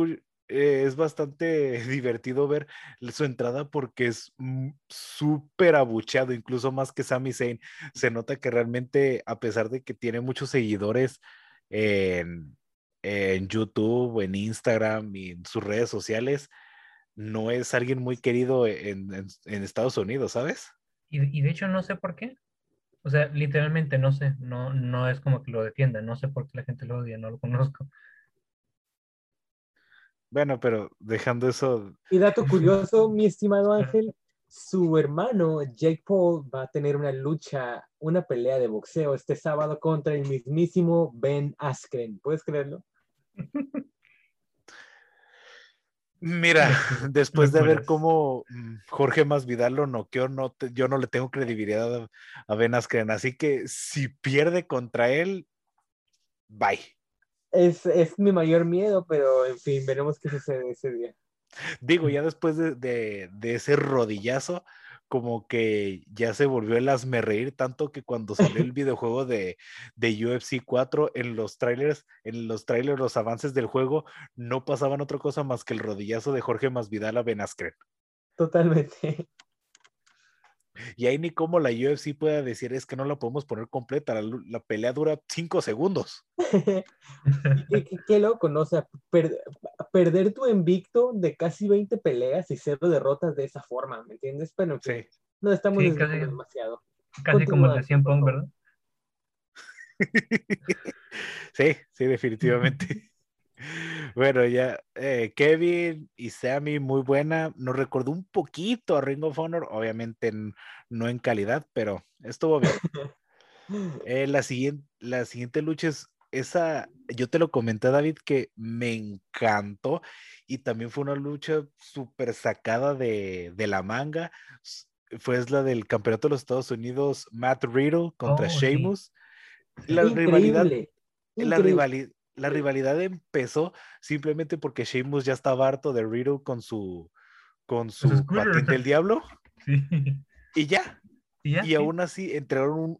S1: eh, es bastante (laughs) divertido ver su entrada porque es súper abucheado, incluso más que Sami Zayn. Se nota que realmente, a pesar de que tiene muchos seguidores en, en YouTube, en Instagram y en sus redes sociales, no es alguien muy querido en, en, Estados Unidos, ¿sabes?
S2: Y, y, de hecho no sé por qué. O sea, literalmente no sé, no, no es como que lo defienda, no sé por qué la gente lo odia, no lo conozco.
S1: Bueno, pero dejando eso.
S3: Y dato (laughs) curioso, mi estimado Ángel, su hermano Jake Paul va a tener una lucha, una pelea de boxeo este sábado contra el mismísimo Ben Askren. ¿Puedes creerlo? (laughs)
S1: Mira, (laughs) después de ver cómo mm, Jorge Masvidal lo noqueó, no yo no le tengo credibilidad a Ben Askren, así que si pierde contra él, bye
S3: es, es, mi mayor miedo, pero en fin, veremos qué sucede ese día.
S1: Digo, ya después de, de, de ese rodillazo, como que ya se volvió el asme reír, tanto que cuando salió el (laughs) videojuego de, de UFC 4, en los trailers, en los trailers, los avances del juego, no pasaban otra cosa más que el rodillazo de Jorge Masvidal a Ben Askren.
S3: Totalmente.
S1: Y ahí ni como la UFC pueda decir es que no la podemos poner completa, la, pelea dura cinco segundos. (laughs)
S3: qué, loco, ¿no? O sea, perder tu invicto de casi 20 peleas y cero derrotas de esa forma, ¿me entiendes? Pero sí. no estamos demasiado.
S2: Casi como el de 100 Pong, ¿verdad? (laughs)
S1: sí, sí, definitivamente. (laughs) Bueno, ya eh, Kevin y Sammy, muy buena. Nos recordó un poquito a Ring of Honor, obviamente no en calidad, pero estuvo bien. (laughs) Eh, la, siguiente, la siguiente lucha es esa, yo te lo comenté, David, que me encantó y también fue una lucha súper sacada de, la manga. Fue la del campeonato de los Estados Unidos, Matt Riddle contra oh, Sheamus. La rivalidad, la rivalidad, la rivalidad empezó simplemente porque Sheamus ya estaba harto de Riddle con su con su patín del diablo. (laughs) Y ya. Y, aún así entraron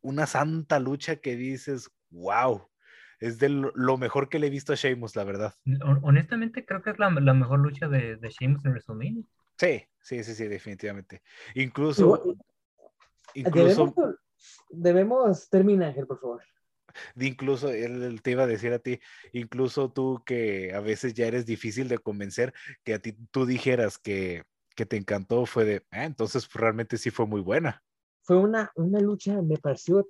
S1: una santa lucha que dices, wow, es de lo, mejor que le he visto a Sheamus, la verdad.
S2: Honestamente, creo que es la, mejor lucha de, de Sheamus en WrestleMania.
S1: Sí, sí, sí, sí, definitivamente. Incluso. incluso
S3: debemos, debemos terminar, por favor
S1: incluso él te iba a decir a ti, incluso tú que a veces ya eres difícil de convencer, que a ti tú dijeras que, que te encantó, fue de, ah, entonces realmente sí fue muy buena.
S3: Fue una, una lucha, me pareció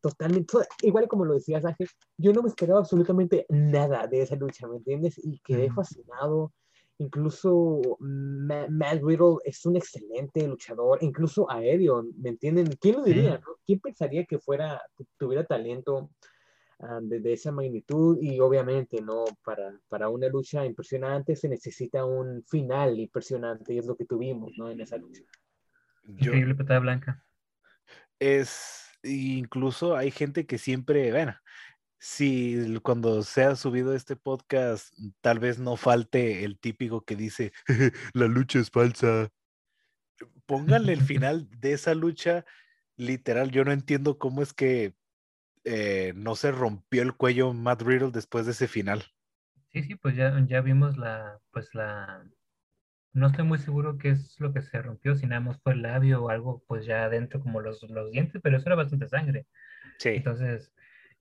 S3: totalmente, igual como lo decías Ángel, yo no me esperaba absolutamente nada de esa lucha, ¿me entiendes? Y quedé fascinado. Incluso Matt Riddle es un excelente luchador, incluso aéreo, ¿me entienden? ¿Quién lo diría? ¿Quién pensaría que fuera, tuviera talento ah, de, esa magnitud? Y obviamente, ¿no? Para, para una lucha impresionante se necesita un final impresionante y es lo que tuvimos, ¿no? En esa lucha.
S2: Increíble patada blanca.
S1: Es, incluso hay gente que siempre, bueno, si cuando se ha subido este podcast, tal vez no falte el típico que dice, (laughs) la lucha es falsa. Pónganle el (laughs) final de esa lucha, literal, yo no entiendo cómo es que eh, no se rompió el cuello Matt Riddle después de ese final.
S2: Sí, sí, pues ya, ya vimos la, pues la, no estoy muy seguro qué es lo que se rompió, si nada más fue el labio o algo, pues ya adentro como los, los dientes, pero eso era bastante sangre.
S1: Sí.
S2: Entonces,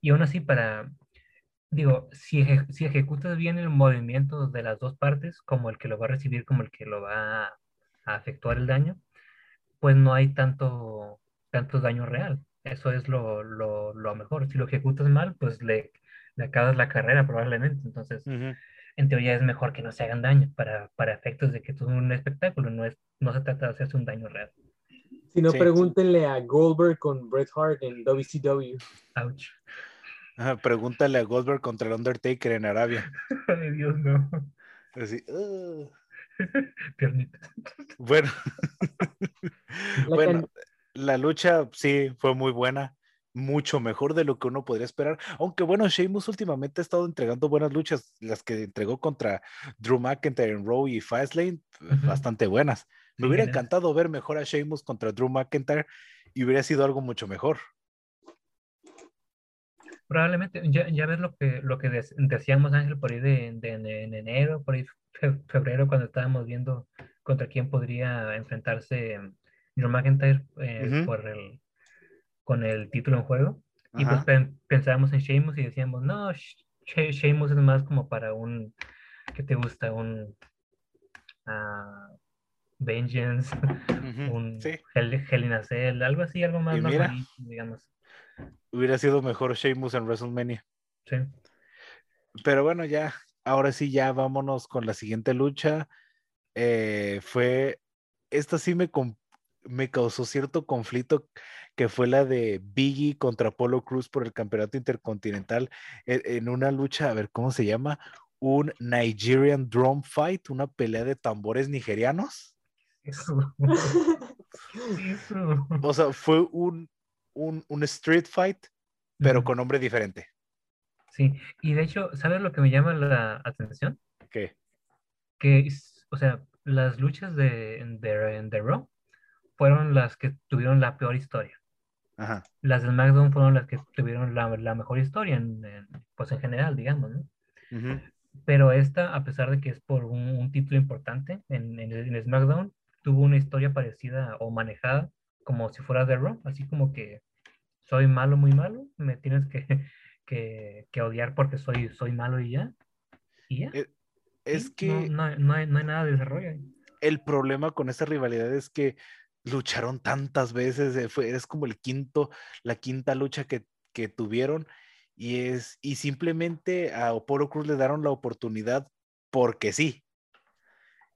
S2: y aún así, para, digo, si, si ejecutas bien el movimiento de las dos partes, como el que lo va a recibir, como el que lo va a, efectuar el daño, pues no hay tanto, tanto daño real. Eso es lo, lo, lo mejor. Si lo ejecutas mal, pues le, le acabas la carrera probablemente. Entonces, en teoría es mejor que no se hagan daño para, para efectos de que es un espectáculo, no, es, no se trata de hacerse un daño real.
S3: Si no, pregúntenle a Goldberg con Bret Hart en WCW.
S2: Ouch.
S1: pregúntale a Goldberg contra el Undertaker en Arabia. (laughs)
S2: Ay, Dios, no.
S1: Así, (laughs)
S2: Piernita.
S1: Bueno. (laughs) bueno, la lucha sí fue muy buena mucho mejor de lo que uno podría esperar. Aunque bueno, Sheamus últimamente ha estado entregando buenas luchas, las que entregó contra Drew McIntyre en Raw y Fastlane, bastante buenas. Me hubiera encantado ver mejor a Sheamus contra Drew McIntyre y hubiera sido algo mucho mejor.
S2: Probablemente, ya, ya ves lo que, lo que decíamos, Ángel, por ahí de, en enero, por ahí febrero, cuando estábamos viendo contra quién podría enfrentarse Drew McIntyre eh, por el, con el título en juego. Y pues pensábamos en Sheamus y decíamos, no, Sheamus es más como para un, ¿qué te gusta? Un uh, Vengeance, un Hell, in a Cell, algo así, algo más digamos.
S1: Hubiera sido mejor Sheamus en WrestleMania.
S2: Sí.
S1: Pero bueno, ya, ahora sí, ya vámonos con la siguiente lucha. Eh, fue, esta sí me, me causó cierto conflicto que fue la de Biggie contra Polo Cruz por el campeonato intercontinental e, en, una lucha, a ver cómo se llama, un Nigerian Drum Fight, una pelea de tambores nigerianos.
S2: Eso.
S1: O sea, fue un, un, un street fight, pero con nombre diferente.
S2: Sí, y de hecho, ¿sabes lo que me llama la atención?
S1: ¿Qué?
S2: Que, o sea, las luchas de, de, de Raw fueron las que tuvieron la peor historia.
S1: Ajá.
S2: Las de SmackDown fueron las que tuvieron la, la mejor historia, en, pues en general, digamos, ¿no? Pero esta, a pesar de que es por un, título importante en, en, SmackDown, tuvo una historia parecida o manejada como si fuera de Raw, así como que soy malo, muy malo, me tienes que, (laughs) que, que odiar porque soy, soy malo y ya. Y ya.
S1: Eh, es, que...
S2: No, no, hay, no, hay, nada de desarrollo.
S1: El problema con esta rivalidad es que lucharon tantas veces, eh, fue, es como el quinto, la quinta lucha que, que tuvieron y es, y simplemente a Oporo Cruz le dieron la oportunidad porque sí.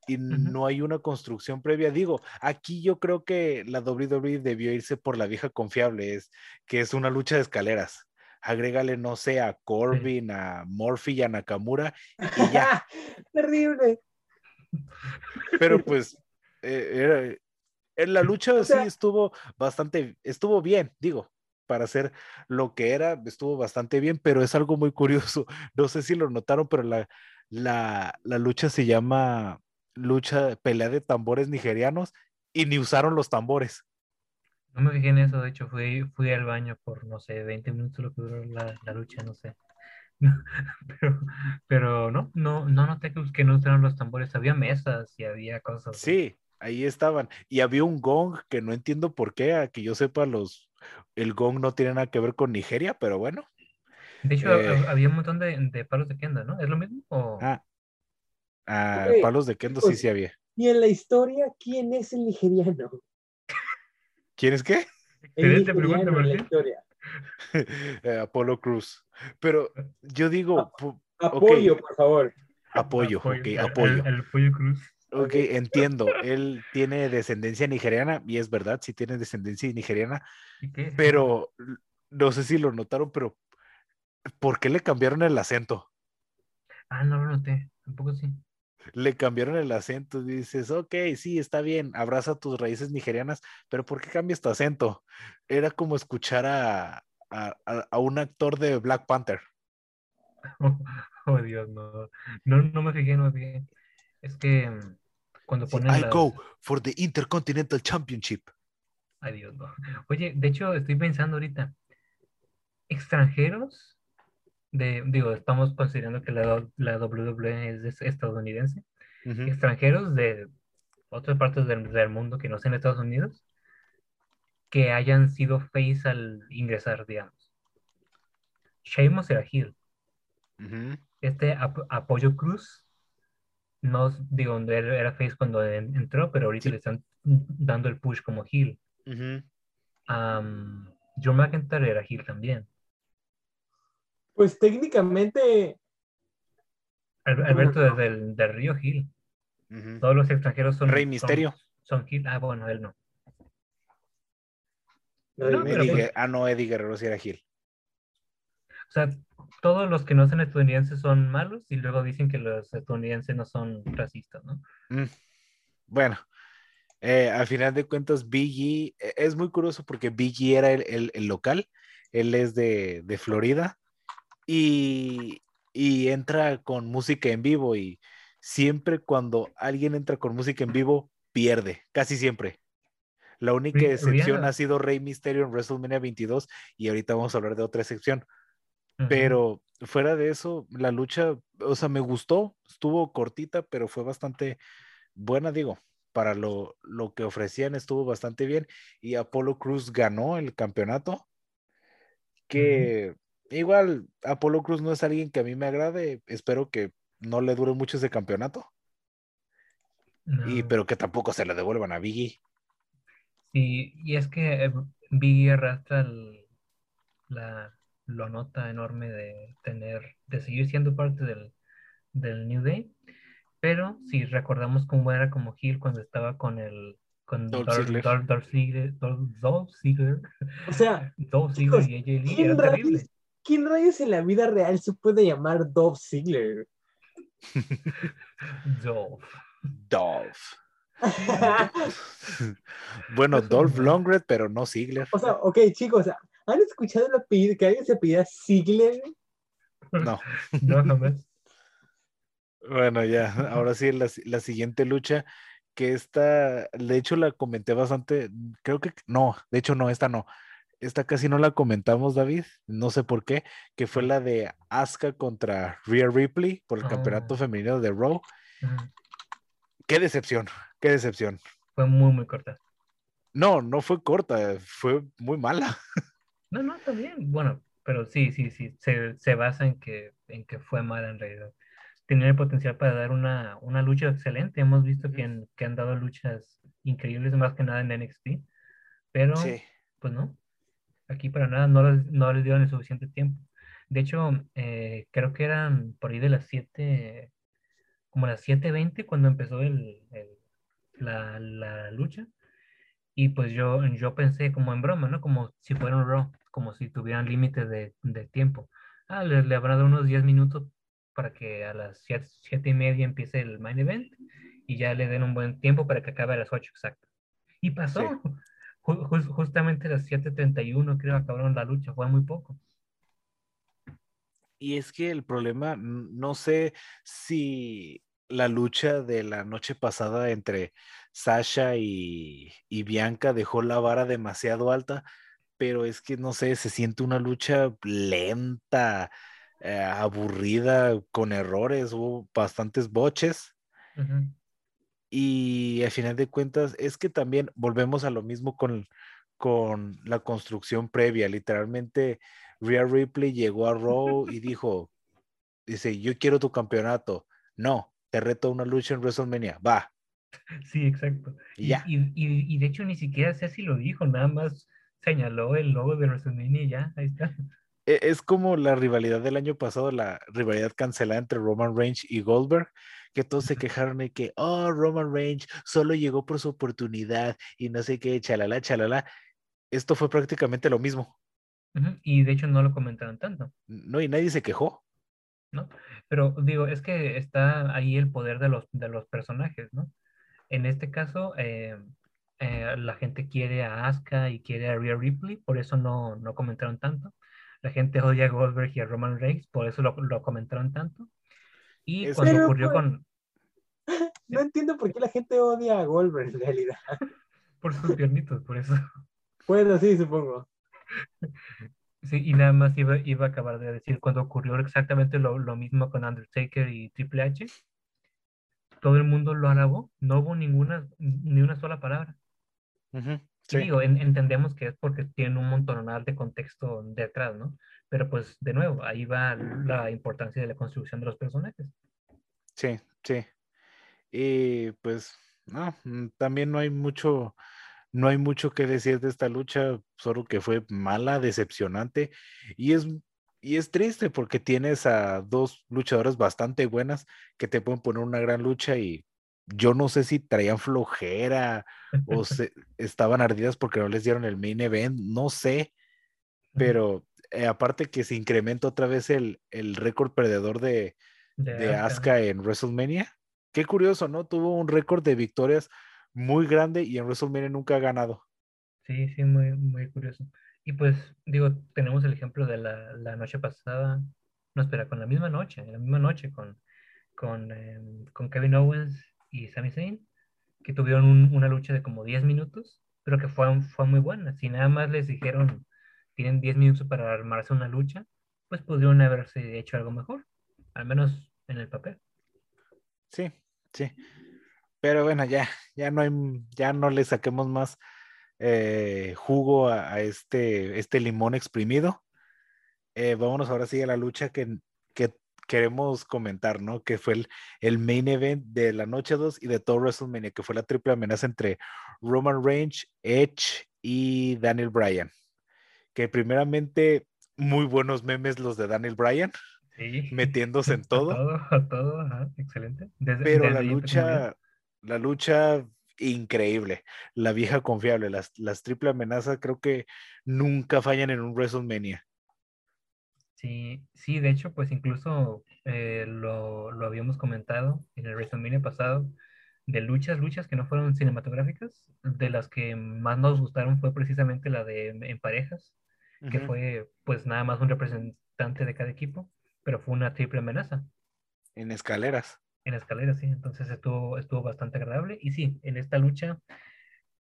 S1: Y no hay una construcción previa. Digo, aquí yo creo que la WWE debió irse por la vieja confiable, es que es una lucha de escaleras. Agrégale, no sé, a Corbin, a Murphy y a Nakamura y ya. (laughs)
S3: Terrible.
S1: Pero pues eh, era, en la (laughs) lucha sí estuvo bastante, estuvo bien, digo, para hacer lo que era, estuvo bastante bien, pero es algo muy curioso. No sé si lo notaron, pero la, la, la lucha se llama lucha, pelea de tambores nigerianos y ni usaron los tambores.
S2: No me fijé en eso, de hecho fui, fui al baño por, no sé, 20 minutos lo que duró la, la lucha, no sé. (laughs) pero, pero no, no, no noté que, no usaron los tambores, había mesas y había cosas.
S1: Sí, ahí estaban. Y había un gong que no entiendo por qué, a que yo sepa, los, el gong no tiene nada que ver con Nigeria, pero bueno.
S2: De hecho, eh, había un montón de, palos de kendo, ¿no? ¿Es lo mismo?
S1: Ah, ah palos de kendo sí, pues, sí había.
S3: Y en la historia, ¿quién es el nigeriano?
S1: ¿Quién es qué?
S3: El nigeriano en la historia. (laughs)
S1: Eh, Apolo Cruz. Pero yo digo,
S3: Apoyo, por favor.
S1: apoyo, ok,
S2: el-
S1: apoyo.
S2: El, el pollo cruz.
S1: Ok, entiendo. Él tiene descendencia nigeriana, y es verdad, sí tiene descendencia nigeriana, pero no sé si lo notaron, pero ¿por qué le cambiaron el acento?
S2: Ah, no lo noté. Tampoco sí.
S1: Le cambiaron el acento, dices, ok, sí, está bien, abraza tus raíces nigerianas, pero ¿por qué cambias tu acento? Era como escuchar a, a, a- un actor de Black Panther.
S2: Oh, (laughs) oh, Dios, no. No, no me fijé, no me fijé. Es que mm, cuando
S1: Sí,
S2: ponen
S1: I
S2: las...
S1: go for the Intercontinental Championship.
S2: Ay, Dios, no. Oye, de hecho, estoy pensando ahorita, extranjeros, de, digo, estamos considerando que la, la WWE es es estadounidense, extranjeros de otras partes del, del mundo que no sean Estados Unidos, que hayan sido face al ingresar, digamos. Sheamus era heel.
S1: Ujú.
S2: Este Ap- Apoyo Cruz, no, digo, era face cuando en- entró, pero ahorita
S1: Sí.
S2: le están dando el push como heel.
S1: Ujú.
S2: Am, Joe McIntyre era heel también.
S3: Pues técnicamente,
S2: Al- Alberto desde el del Río.
S1: Ujú.
S2: Todos los extranjeros son.
S1: Rey Misterio.
S2: Son, Hill. Ah, bueno, él no.
S3: Rey
S2: No, pero
S1: Eddie
S2: pues-
S1: Guer- ah, no, Eddie Guerrero sí era Gil.
S2: O sea, todos los que no son estadounidenses son malos y luego dicen que los estadounidenses no son racistas, ¿no?
S1: Mm. Bueno, eh, al final de cuentas, Biggie es muy curioso porque Biggie era el, el- el local, él es de, de Florida y, y entra con música en vivo y siempre cuando alguien entra con música en vivo, pierde, casi siempre. La única excepción ha sido Rey Mysterio en WrestleMania 22 y ahorita vamos a hablar de otra excepción. Pero fuera de eso, la lucha, o sea, me gustó, estuvo cortita, pero fue bastante buena, digo, para lo, lo que ofrecían estuvo bastante bien. Y Apolo Cruz ganó el campeonato, que igual Apolo Cruz no es alguien que a mí me agrade, espero que no le dure mucho ese campeonato, y, pero que tampoco se le devuelvan a Biggie.
S2: Sí, y es que eh, Biggie arrastra el- la, la nota enorme de tener, de seguir siendo parte del, del New Day, pero si recordamos cómo era como Hill cuando estaba con el con
S1: Dolph Ziggler.
S2: Dolph- Dolph Ziggler, Dolph- Dolph Ziggler,
S3: o sea, (laughs)
S2: Dolph Ziggler y AJ Lee,
S3: ¿quién
S2: era terrible.
S3: ¿Quién rayos en la vida real se puede llamar Dolph Ziggler? (laughs)
S2: Dolph.
S1: Dolph. (laughs) (laughs) bueno, Dolph
S2: no.
S1: Lundgren, pero no Ziggler.
S3: o sea, ok, chicos, ¿han escuchado el apellido, que alguien se pida Ziggler?
S1: No.
S2: No, jamás.
S1: Bueno, ya, ahora sí, la, la siguiente lucha, que esta, de hecho la comenté bastante, creo que, no, de hecho no, esta no, esta casi no la comentamos, David, no sé por qué, que fue la de Asuka contra Rhea Ripley por el campeonato
S2: Oh.
S1: femenino de Raw. Qué decepción, qué decepción.
S2: Fue muy, muy corta.
S1: No, no fue corta, fue muy mala.
S2: No, no, también. Bueno, pero sí, sí, sí. Se, se basa en que, en que fue mala en realidad. Tenía el potencial para dar una, una lucha excelente. Hemos visto que, que han dado luchas increíbles, más que nada en NXT. Pero,
S1: Sí.
S2: pues no. Aquí para nada no les, no les dieron el suficiente tiempo. De hecho, eh, creo que eran por ahí de las 7, como las 7.20 cuando empezó el, el- la, la lucha. Y pues yo, yo pensé como en broma, ¿no? Como si fuera un Raw, como si tuvieran límite de, de tiempo. Ah, le, le habrá dado unos 10 minutos para que a las 7, y media empiece el main event y ya le den un buen tiempo para que acabe a las 8 exacto. Y pasó. Ju- (laughs) jus- justamente a las 7.31 creo acabaron la lucha, fue muy poco.
S1: Y es que el problema, no sé si la lucha de la noche pasada entre Sasha y, y Bianca dejó la vara demasiado alta, pero es que no sé, se siente una lucha lenta, eh, aburrida, con errores, hubo bastantes boches.
S2: Ujú.
S1: Y al final de cuentas, es que también volvemos a lo mismo con, con la construcción previa. Literalmente, Rhea Ripley llegó a Raw y dijo, dice, yo quiero tu campeonato. No, te reto a una lucha en WrestleMania. Va.
S2: Sí, exacto.
S1: Y ya.
S2: y- y- y de hecho ni siquiera sé si lo dijo, nada más señaló el logo de WrestleMania y ya, ahí está.
S1: E, es como la rivalidad del año pasado, la rivalidad cancelada entre Roman Reigns y Goldberg, que todos se quejaron de que, oh, Roman Reigns solo llegó por su oportunidad y no sé qué, chalala, chalala. Esto fue prácticamente lo mismo.
S2: Y de hecho no lo comentaron tanto.
S1: No, y nadie se quejó.
S2: ¿No? Pero digo, es que está ahí el poder de los, de los personajes, ¿no? En este caso, eh, eh, la gente quiere a Asuka y quiere a Rhea Ripley, por eso no, no comentaron tanto. La gente odia a Goldberg y a Roman Reigns, por eso lo, lo comentaron tanto. Y cuando ocurrió con... (laughs)
S3: No entiendo por qué la gente odia a Goldberg en realidad.
S2: Por sus piernitos, por eso.
S3: Bueno, sí, supongo.
S2: Sí, y nada más iba, iba a acabar de decir, cuando ocurrió exactamente lo, lo mismo con Undertaker y Triple H, todo el mundo lo alabó, no hubo ninguna, ni una sola palabra. sí. digo, entendemos que es porque tiene un montonal de contexto detrás, ¿no? Pero pues, de nuevo, ahí va la importancia de la construcción de los personajes.
S1: Sí, sí. Y pues, no, mm, también no hay mucho, no hay mucho que decir de esta lucha, solo que fue mala, decepcionante. Y es, y es triste porque tienes a dos luchadoras bastante buenas que te pueden poner una gran lucha y yo no sé si traían flojera o (laughs) se, estaban ardidas porque no les dieron el main event, no sé, pero eh, aparte que se incrementa otra vez el, el récord perdedor de, de, Asuka en WrestleMania. Qué curioso, ¿no? Tuvo un récord de victorias muy grande y en WrestleMania nunca ha ganado.
S2: Sí, sí, muy, muy curioso. Y pues, digo, tenemos el ejemplo de la, la noche pasada, no espera, con la misma noche, la misma noche con, con, em, con Kevin Owens y Sami Zayn, que tuvieron una lucha de como 10 minutos, pero que fue, fue muy buena. Si nada más les dijeron, tienen 10 minutos para armarse una lucha, pues pudieron haberse hecho algo mejor, al menos en el papel.
S1: Sí, sí. Pero bueno, ya, ya no hay, ya no le saquemos más eh, jugo a, este, este limón exprimido. Eh, vámonos ahora sí a la lucha que, que queremos comentar, ¿no? Que fue el, el, main event de la noche 2 y de todo WrestleMania, que fue la triple amenaza entre Roman Reigns, Edge y Daniel Bryan. Que primeramente, muy buenos memes los de Daniel Bryan. Metiéndose en (laughs) todo.
S2: todo, todo, excelente.
S1: Pero la lucha, la lucha increíble. La vieja confiable, las, las triple amenazas creo que nunca fallan en un WrestleMania.
S2: Sí, sí, de hecho, pues incluso eh, lo, lo, habíamos comentado en el WrestleMania pasado, de luchas, luchas que no fueron cinematográficas, de las que más nos gustaron fue precisamente la de en parejas, que fue pues nada más un representante de cada equipo, pero fue una triple amenaza.
S1: En escaleras.
S2: En escaleras, sí, entonces estuvo, estuvo bastante agradable. Y sí, en esta lucha,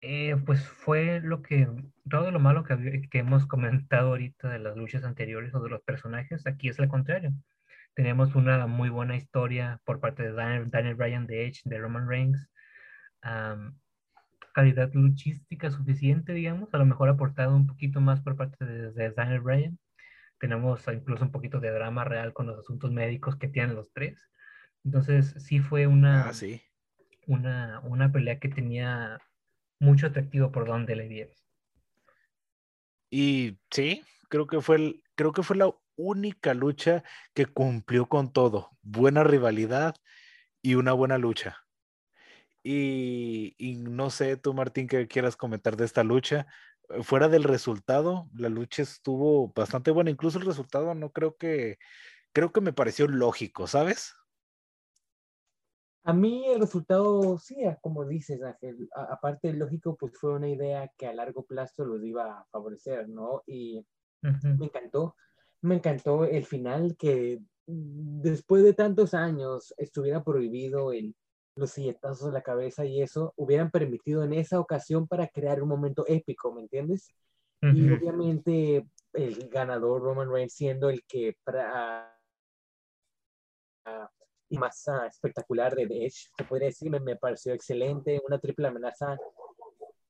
S2: eh, pues fue lo que, todo lo malo que, que hemos comentado ahorita de las luchas anteriores o de los personajes, aquí es al contrario. Tenemos una muy buena historia por parte de Daniel, Daniel Bryan de Edge, de Roman Reigns. Calidad luchística suficiente, digamos, a lo mejor aportado un poquito más por parte de, de Daniel Bryan. Tenemos incluso un poquito de drama real con los asuntos médicos que tienen los tres. Entonces, sí fue una,
S1: ah, sí.
S2: una, una pelea que tenía mucho atractivo por donde le dieras.
S1: Y sí, creo que fue el, creo que fue la única lucha que cumplió con todo. Buena rivalidad y una buena lucha. Y, y, no sé, tú Martín, que quieras comentar de esta lucha. Fuera del resultado, la lucha estuvo bastante buena. Incluso el resultado no creo que, creo que me pareció lógico, ¿sabes?
S3: A mí el resultado, sí, como dices, Ángel, aparte lógico, pues fue una idea que a largo plazo los iba a favorecer, ¿no? Y me encantó, me encantó el final que después de tantos años estuviera prohibido el, los silletazos de la cabeza y eso, hubieran permitido en esa ocasión para crear un momento épico, ¿me entiendes? Y obviamente el ganador Roman Reigns siendo el que para, y más ah, espectacular de Edge, se podría decir, me, me, pareció excelente, una triple amenaza.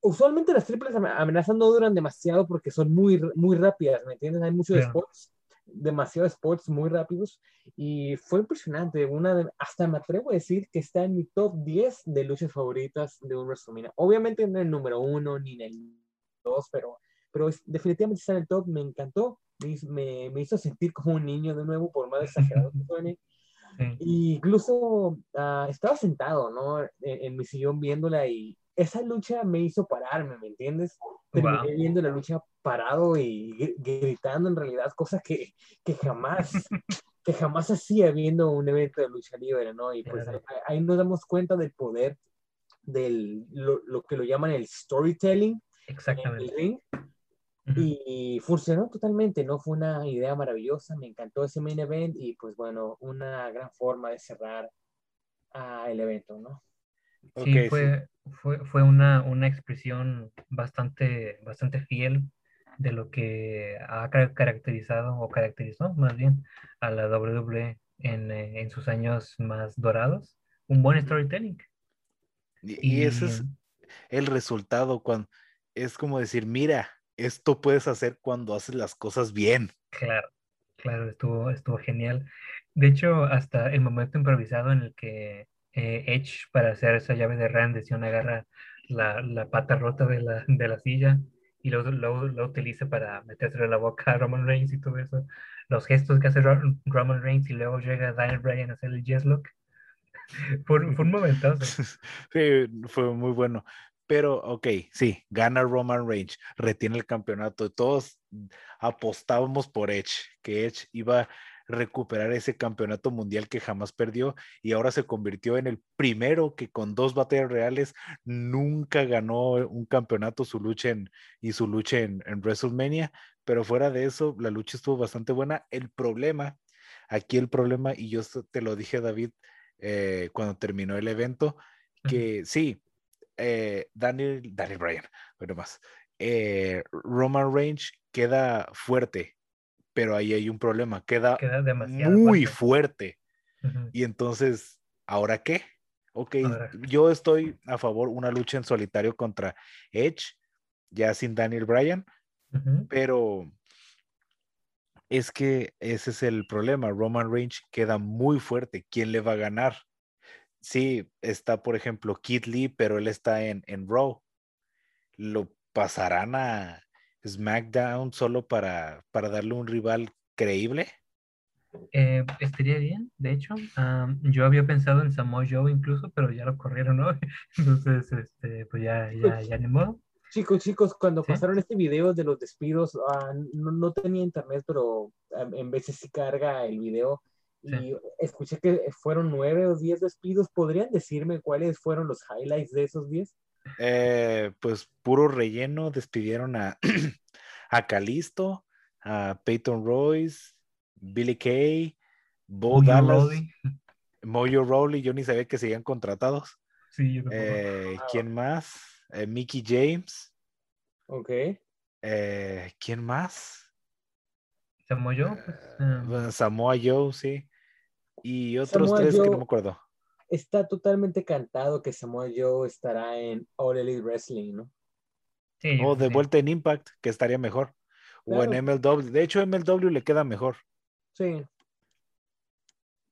S3: Usualmente las triples amenazas no duran demasiado porque son muy, muy rápidas, ¿me entiendes? Hay muchos spots, demasiados spots muy rápidos y fue impresionante. Una de, hasta me atrevo a decir que está en mi top 10 de luchas favoritas de un WrestleMania. Obviamente no en el número uno ni en el dos, pero pero definitivamente está en el top, me encantó, me, me, hizo sentir como un niño de nuevo, por más exagerado que suene. (laughs) incluso ah, estaba sentado, ¿no? En, mi sillón viéndola y esa lucha me hizo pararme, ¿me entiendes? Terminé viendo la lucha parado y gritando en realidad cosas que, que jamás, (laughs) que jamás hacía viendo un evento de lucha libre, ¿no? Y pues ahí, nos damos cuenta del poder del lo, lo que lo llaman el storytelling.
S2: Exactamente.
S3: Y funcionó totalmente, ¿no? Fue una idea maravillosa, me encantó ese main event y pues bueno, una gran forma de cerrar uh, el evento, ¿no?
S2: Sí, fue, Fue, fue una, una, expresión bastante, bastante fiel de lo que ha caracterizado o caracterizó más bien a la WWE en, eh, en sus años más dorados. Un buen storytelling.
S1: Y, y ese es el resultado cuando es como decir, mira, esto puedes hacer cuando haces las cosas bien.
S2: Claro, claro, estuvo, estuvo genial. De hecho, hasta el momento improvisado en el que eh, Edge, para hacer esa llave de rendición, agarra la, la pata rota de la, de la silla y luego lo, utiliza para meterse en la boca a Roman Reigns y todo eso. Los gestos que hace Roman Reigns y luego llega Daniel Bryan a hacer el Yes Look. fue, (laughs) fue un momento. (laughs)
S1: Sí, fue muy bueno. Pero, ok, sí, gana Roman Reigns, retiene el campeonato. Todos apostábamos por Edge, que Edge iba recuperar ese campeonato mundial que jamás perdió y ahora se convirtió en el primero que con dos batallas reales nunca ganó un campeonato su lucha en, y su lucha en, WrestleMania. Pero fuera de eso, la lucha estuvo bastante buena. El problema, aquí el problema, y yo te lo dije, David, eh, cuando terminó el evento, que sí, eh, Daniel, Daniel Bryan, bueno más, eh, Roman Reigns queda fuerte, pero ahí hay un problema, queda, muy fuerte. Y entonces, ¿ahora qué? Ok, yo estoy a favor una lucha en solitario contra Edge, ya sin Daniel Bryan, pero es que ese es el problema. Roman Reigns queda muy fuerte. ¿Quién le va a ganar? sí, está, por ejemplo, Kid Lee, pero él está en, en Raw. ¿Lo pasarán a SmackDown solo para, para darle un rival creíble?
S2: Eh, estaría bien, de hecho. yo había pensado en Samoa Joe incluso, pero ya lo corrieron, ¿no? (laughs) Entonces, este, pues ya, ya, ya ni modo.
S3: Chicos, chicos, cuando pasaron este video de los despidos, ah, no, no, tenía internet, pero en veces sí carga el video y escuché que fueron nueve o diez despidos. ¿Podrían decirme cuáles fueron los highlights de esos diez?
S1: Eh, pues puro relleno. Despidieron a, (clears throat) a Calisto, a Peyton Royce, Billy Kay, Bo Dallas, Mojo Rowley. Yo ni sabía que seguían contratados.
S2: Sí, yo
S1: eh, ¿Quién más? Eh, Mickey James.
S3: Ok.
S1: ¿Quién más?
S2: Samoa Joe.
S1: Pues, Samoa Joe, sí. Y otros tres que no me acuerdo.
S3: Está totalmente cantado que Samoa Joe estará en All Elite Wrestling, ¿no?
S1: Sí, o de vuelta en Impact, que estaría mejor. O en MLW. De hecho, MLW le queda mejor.
S3: Sí.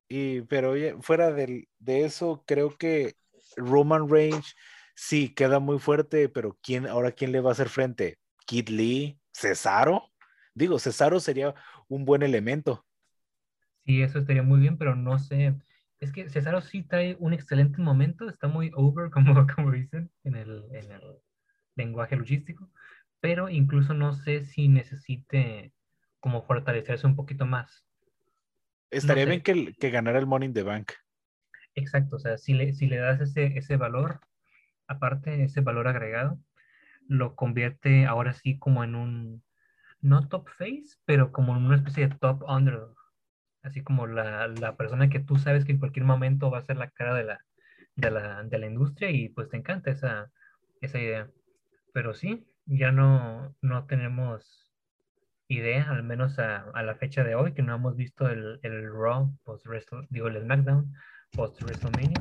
S1: Y, pero fuera de, de eso, creo que Roman Reigns sí queda muy fuerte, pero ¿quién, ahora quién le va a hacer frente? Kid Lee, Cesaro. Digo, Cesaro sería un buen elemento.
S2: Sí, eso estaría muy bien, pero no sé. Es que Cesaro sí trae un excelente momento, está muy over, (laughs) como, como dicen en el, en el lenguaje logístico, pero incluso no sé si necesite como fortalecerse un poquito más.
S1: Estaría bien que, que, ganara el Money in the Bank.
S2: Exacto, o sea, si le, si le das ese, ese valor, aparte ese valor agregado, lo convierte ahora sí como en un, no top face, pero como en una especie de top underdog así como la, la, persona que tú sabes que en cualquier momento va a ser la cara de la, de la, de la industria y pues te encanta esa, esa idea. Pero sí, ya no, no tenemos idea, al menos a, a, la fecha de hoy, que no hemos visto el, el Raw, post digo, el SmackDown, post WrestleMania,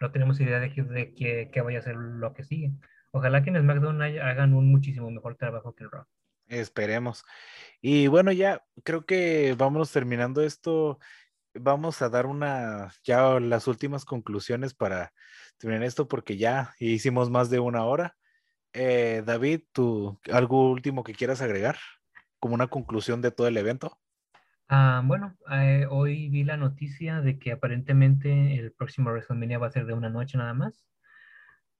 S2: no tenemos idea de, de qué, qué vaya a ser lo que sigue. Ojalá que en SmackDown hagan un muchísimo mejor trabajo que el Raw.
S1: Esperemos. Y bueno, ya creo que vamos terminando esto. Vamos a dar una, ya las últimas conclusiones para terminar esto, porque ya hicimos más de una hora. Eh, David, ¿tú algo último que quieras agregar? Como una conclusión de todo el evento.
S2: Ah, bueno, eh, hoy vi la noticia de que aparentemente el próximo WrestleMania va a ser de una noche nada más.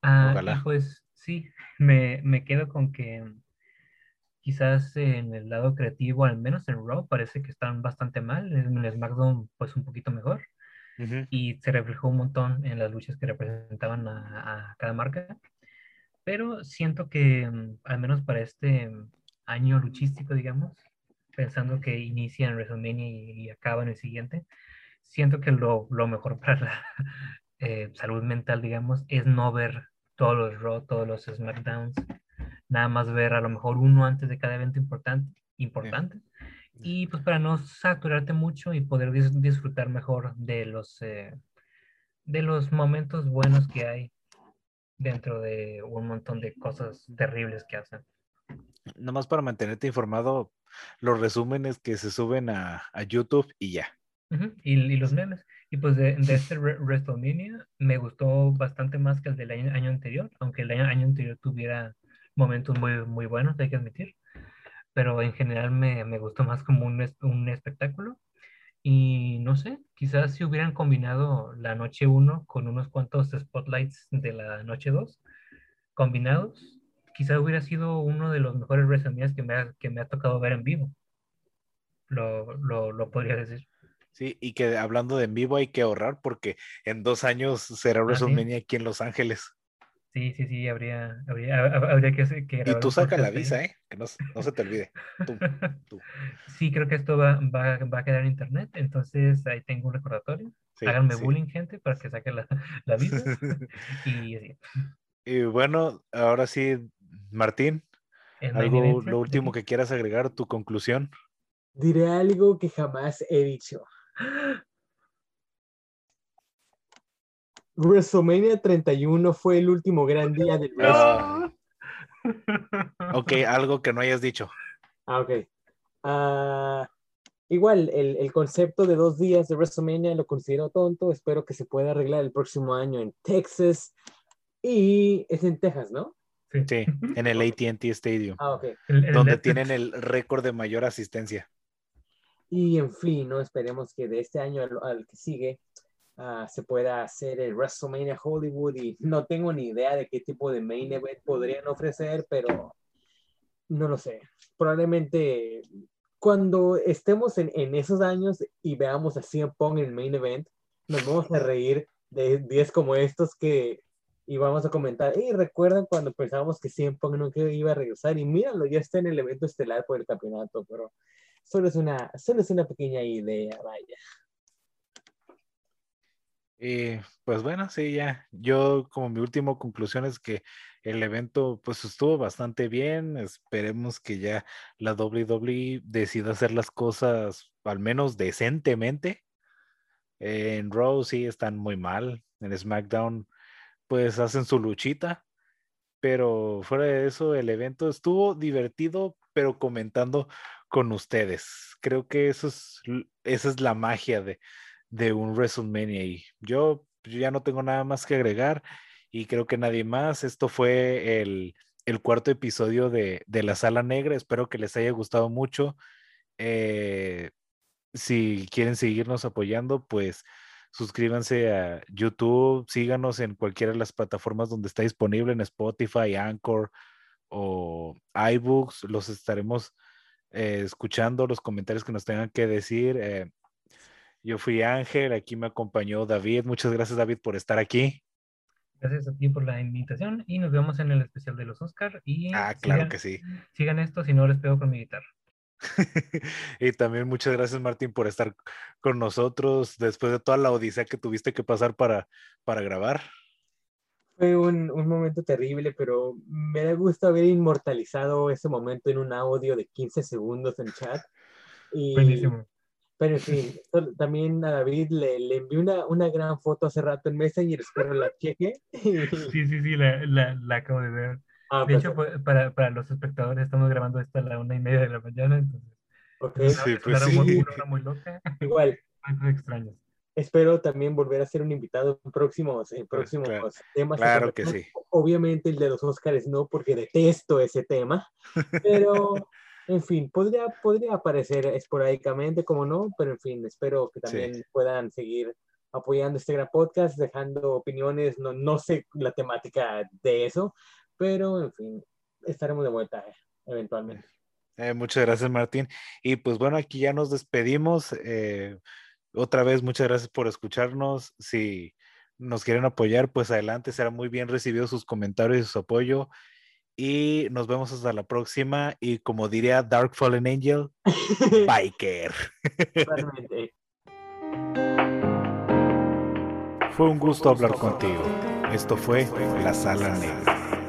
S2: Ah, y
S1: Ojalá.
S2: pues sí, me, me quedo con que quizás en el lado creativo, al menos en Raw, parece que están bastante mal. En el SmackDown, pues un poquito mejor. Y se reflejó un montón en las luchas que representaban a, a cada marca. Pero siento que, mm, al menos para este año luchístico, digamos, pensando que inicia en WrestleMania y, y acaba en el siguiente, siento que lo, lo mejor (laughs) para la eh, salud mental, digamos, es no ver todos los Raw, todos los SmackDowns, nada más ver a lo mejor uno antes de cada evento importante, importante y pues para no saturarte mucho y poder dis- disfrutar mejor de los, eh, de los momentos buenos que hay dentro de un montón de cosas terribles que hacen.
S1: Nada más para mantenerte informado, los resúmenes que se suben a, a YouTube y ya.
S2: Ujú, Y, y los memes. Y pues de, de este Re- WrestleMania me gustó bastante más que el del año, año anterior, aunque el año, año anterior tuviera momentos muy, muy buenos, hay que admitir. Pero en general me, me gustó más como un, un espectáculo. Y no sé, quizás si hubieran combinado la noche 1 con unos cuantos spotlights de la noche 2 combinados, quizás hubiera sido uno de los mejores WrestleMania que me ha, que me ha tocado ver en vivo. Lo, lo, lo podría decir.
S1: Sí, y que hablando de en vivo hay que ahorrar porque en dos años será. WrestleMania aquí en Los Ángeles.
S2: Sí, sí, sí, habría, habría, hab- habría que, hacer- que
S1: Y tú saca la visa, ¿eh? Que no, se- no se te olvide. Tú, (laughs) tú.
S2: Sí, creo que esto va, va, va a quedar en internet, entonces ahí tengo un recordatorio.
S1: Sí,
S2: Háganme
S1: sí.
S2: bullying, gente, para que saque la, (laughs) la visa. (laughs) Y así.
S1: Y bueno, ahora sí, Martín, algo, lo último que quieras agregar, tu conclusión.
S3: Diré algo que jamás he dicho. WrestleMania 31 fue el último gran día del wrestling.
S1: Ah, ok, algo que no hayas dicho.
S3: Ah, ok. Ah, igual, el, el concepto de dos días de WrestleMania lo considero tonto. Espero que se pueda arreglar el próximo año en Texas. Y es en Texas, ¿no?
S2: Sí.
S1: Sí, en el ATT Stadium,
S3: Ah, ok.
S2: El- el
S1: donde
S2: Netflix-
S1: tienen el récord de mayor asistencia.
S3: Y en fin, ¿no? Esperemos que de este año al, al que sigue ah, se pueda hacer el WrestleMania Hollywood y no tengo ni idea de qué tipo de main event podrían ofrecer, pero no lo sé. Probablemente cuando estemos en, en esos años y veamos a CM Punk en el main event, nos vamos a reír de días como estos que y vamos a comentar, y recuerdan cuando pensábamos que CM Punk nunca iba a regresar y míralo, ya está en el evento estelar por el campeonato, pero solo es una, solo es una pequeña idea, vaya.
S1: Pues bueno, sí, ya. Yo como mi última conclusión es que el evento pues estuvo bastante bien. Esperemos que ya la WWE decida hacer las cosas al menos decentemente. En Raw sí están muy mal. En SmackDown pues hacen su luchita. Pero fuera de eso, el evento estuvo divertido, pero comentando con ustedes. Creo que eso es, esa es la magia de, de un WrestleMania. Y yo, yo ya no tengo nada más que agregar y creo que nadie más. Esto fue el, el cuarto episodio de, de La Sala Negra. Espero que les haya gustado mucho. Eh, si quieren seguirnos apoyando, pues suscríbanse a YouTube, síganos en cualquiera de las plataformas donde está disponible, en Spotify, Anchor o iBooks. Los estaremos eh, escuchando, los comentarios que nos tengan que decir. eh, yo fui Ángel, aquí me acompañó David. Muchas gracias, David, por estar aquí.
S2: Gracias a ti por la invitación y nos vemos en el especial de los Oscar. Y
S1: Ah, claro
S2: sigan,
S1: que sí.
S2: sigan esto, si no les pego con mi guitarra. (laughs)
S1: y también muchas gracias, Martín, por estar con nosotros después de toda la odisea que tuviste que pasar para, para grabar.
S3: Fue un, un momento terrible, pero me da gusto haber inmortalizado ese momento en un audio de 15 segundos en chat. Y,
S2: Buenísimo.
S3: Pero en fin, también a David le, le envié una, una gran foto hace rato en Messenger, espero la cheque.
S2: Sí, sí, sí, la, la, la acabo de ver.
S3: Ah,
S2: De
S3: pues,
S2: hecho, pues, para, para los espectadores, estamos grabando esto a la una y media de la mañana, entonces
S3: ok,
S2: es una,
S1: Sí,
S2: es
S1: pues
S2: hora muy-
S1: sí.
S2: una muy loca,
S3: igual, (laughs)
S2: extrañas.
S3: espero también volver a ser un invitado en próximos, en
S1: Pues,
S3: próximos
S1: claro.
S3: temas.
S1: Claro que sí.
S3: Obviamente el de los Óscares no, porque detesto ese tema, pero (laughs) en fin, podría, podría aparecer esporádicamente, como no, pero en fin, espero que también puedan seguir apoyando este gran podcast, dejando opiniones, no, no sé la temática de eso, pero en fin, estaremos de vuelta eh, eventualmente.
S1: Eh, muchas gracias, Martín. Y pues bueno, aquí ya nos despedimos. Eh, otra vez, muchas gracias por escucharnos. Si nos quieren apoyar, pues adelante, será muy bien recibido sus comentarios y su apoyo. Y nos vemos hasta la próxima. Y como diría Dark Fallen Angel, (laughs) Biker. Fue un gusto hablar contigo. Esto fue La Sala Negra.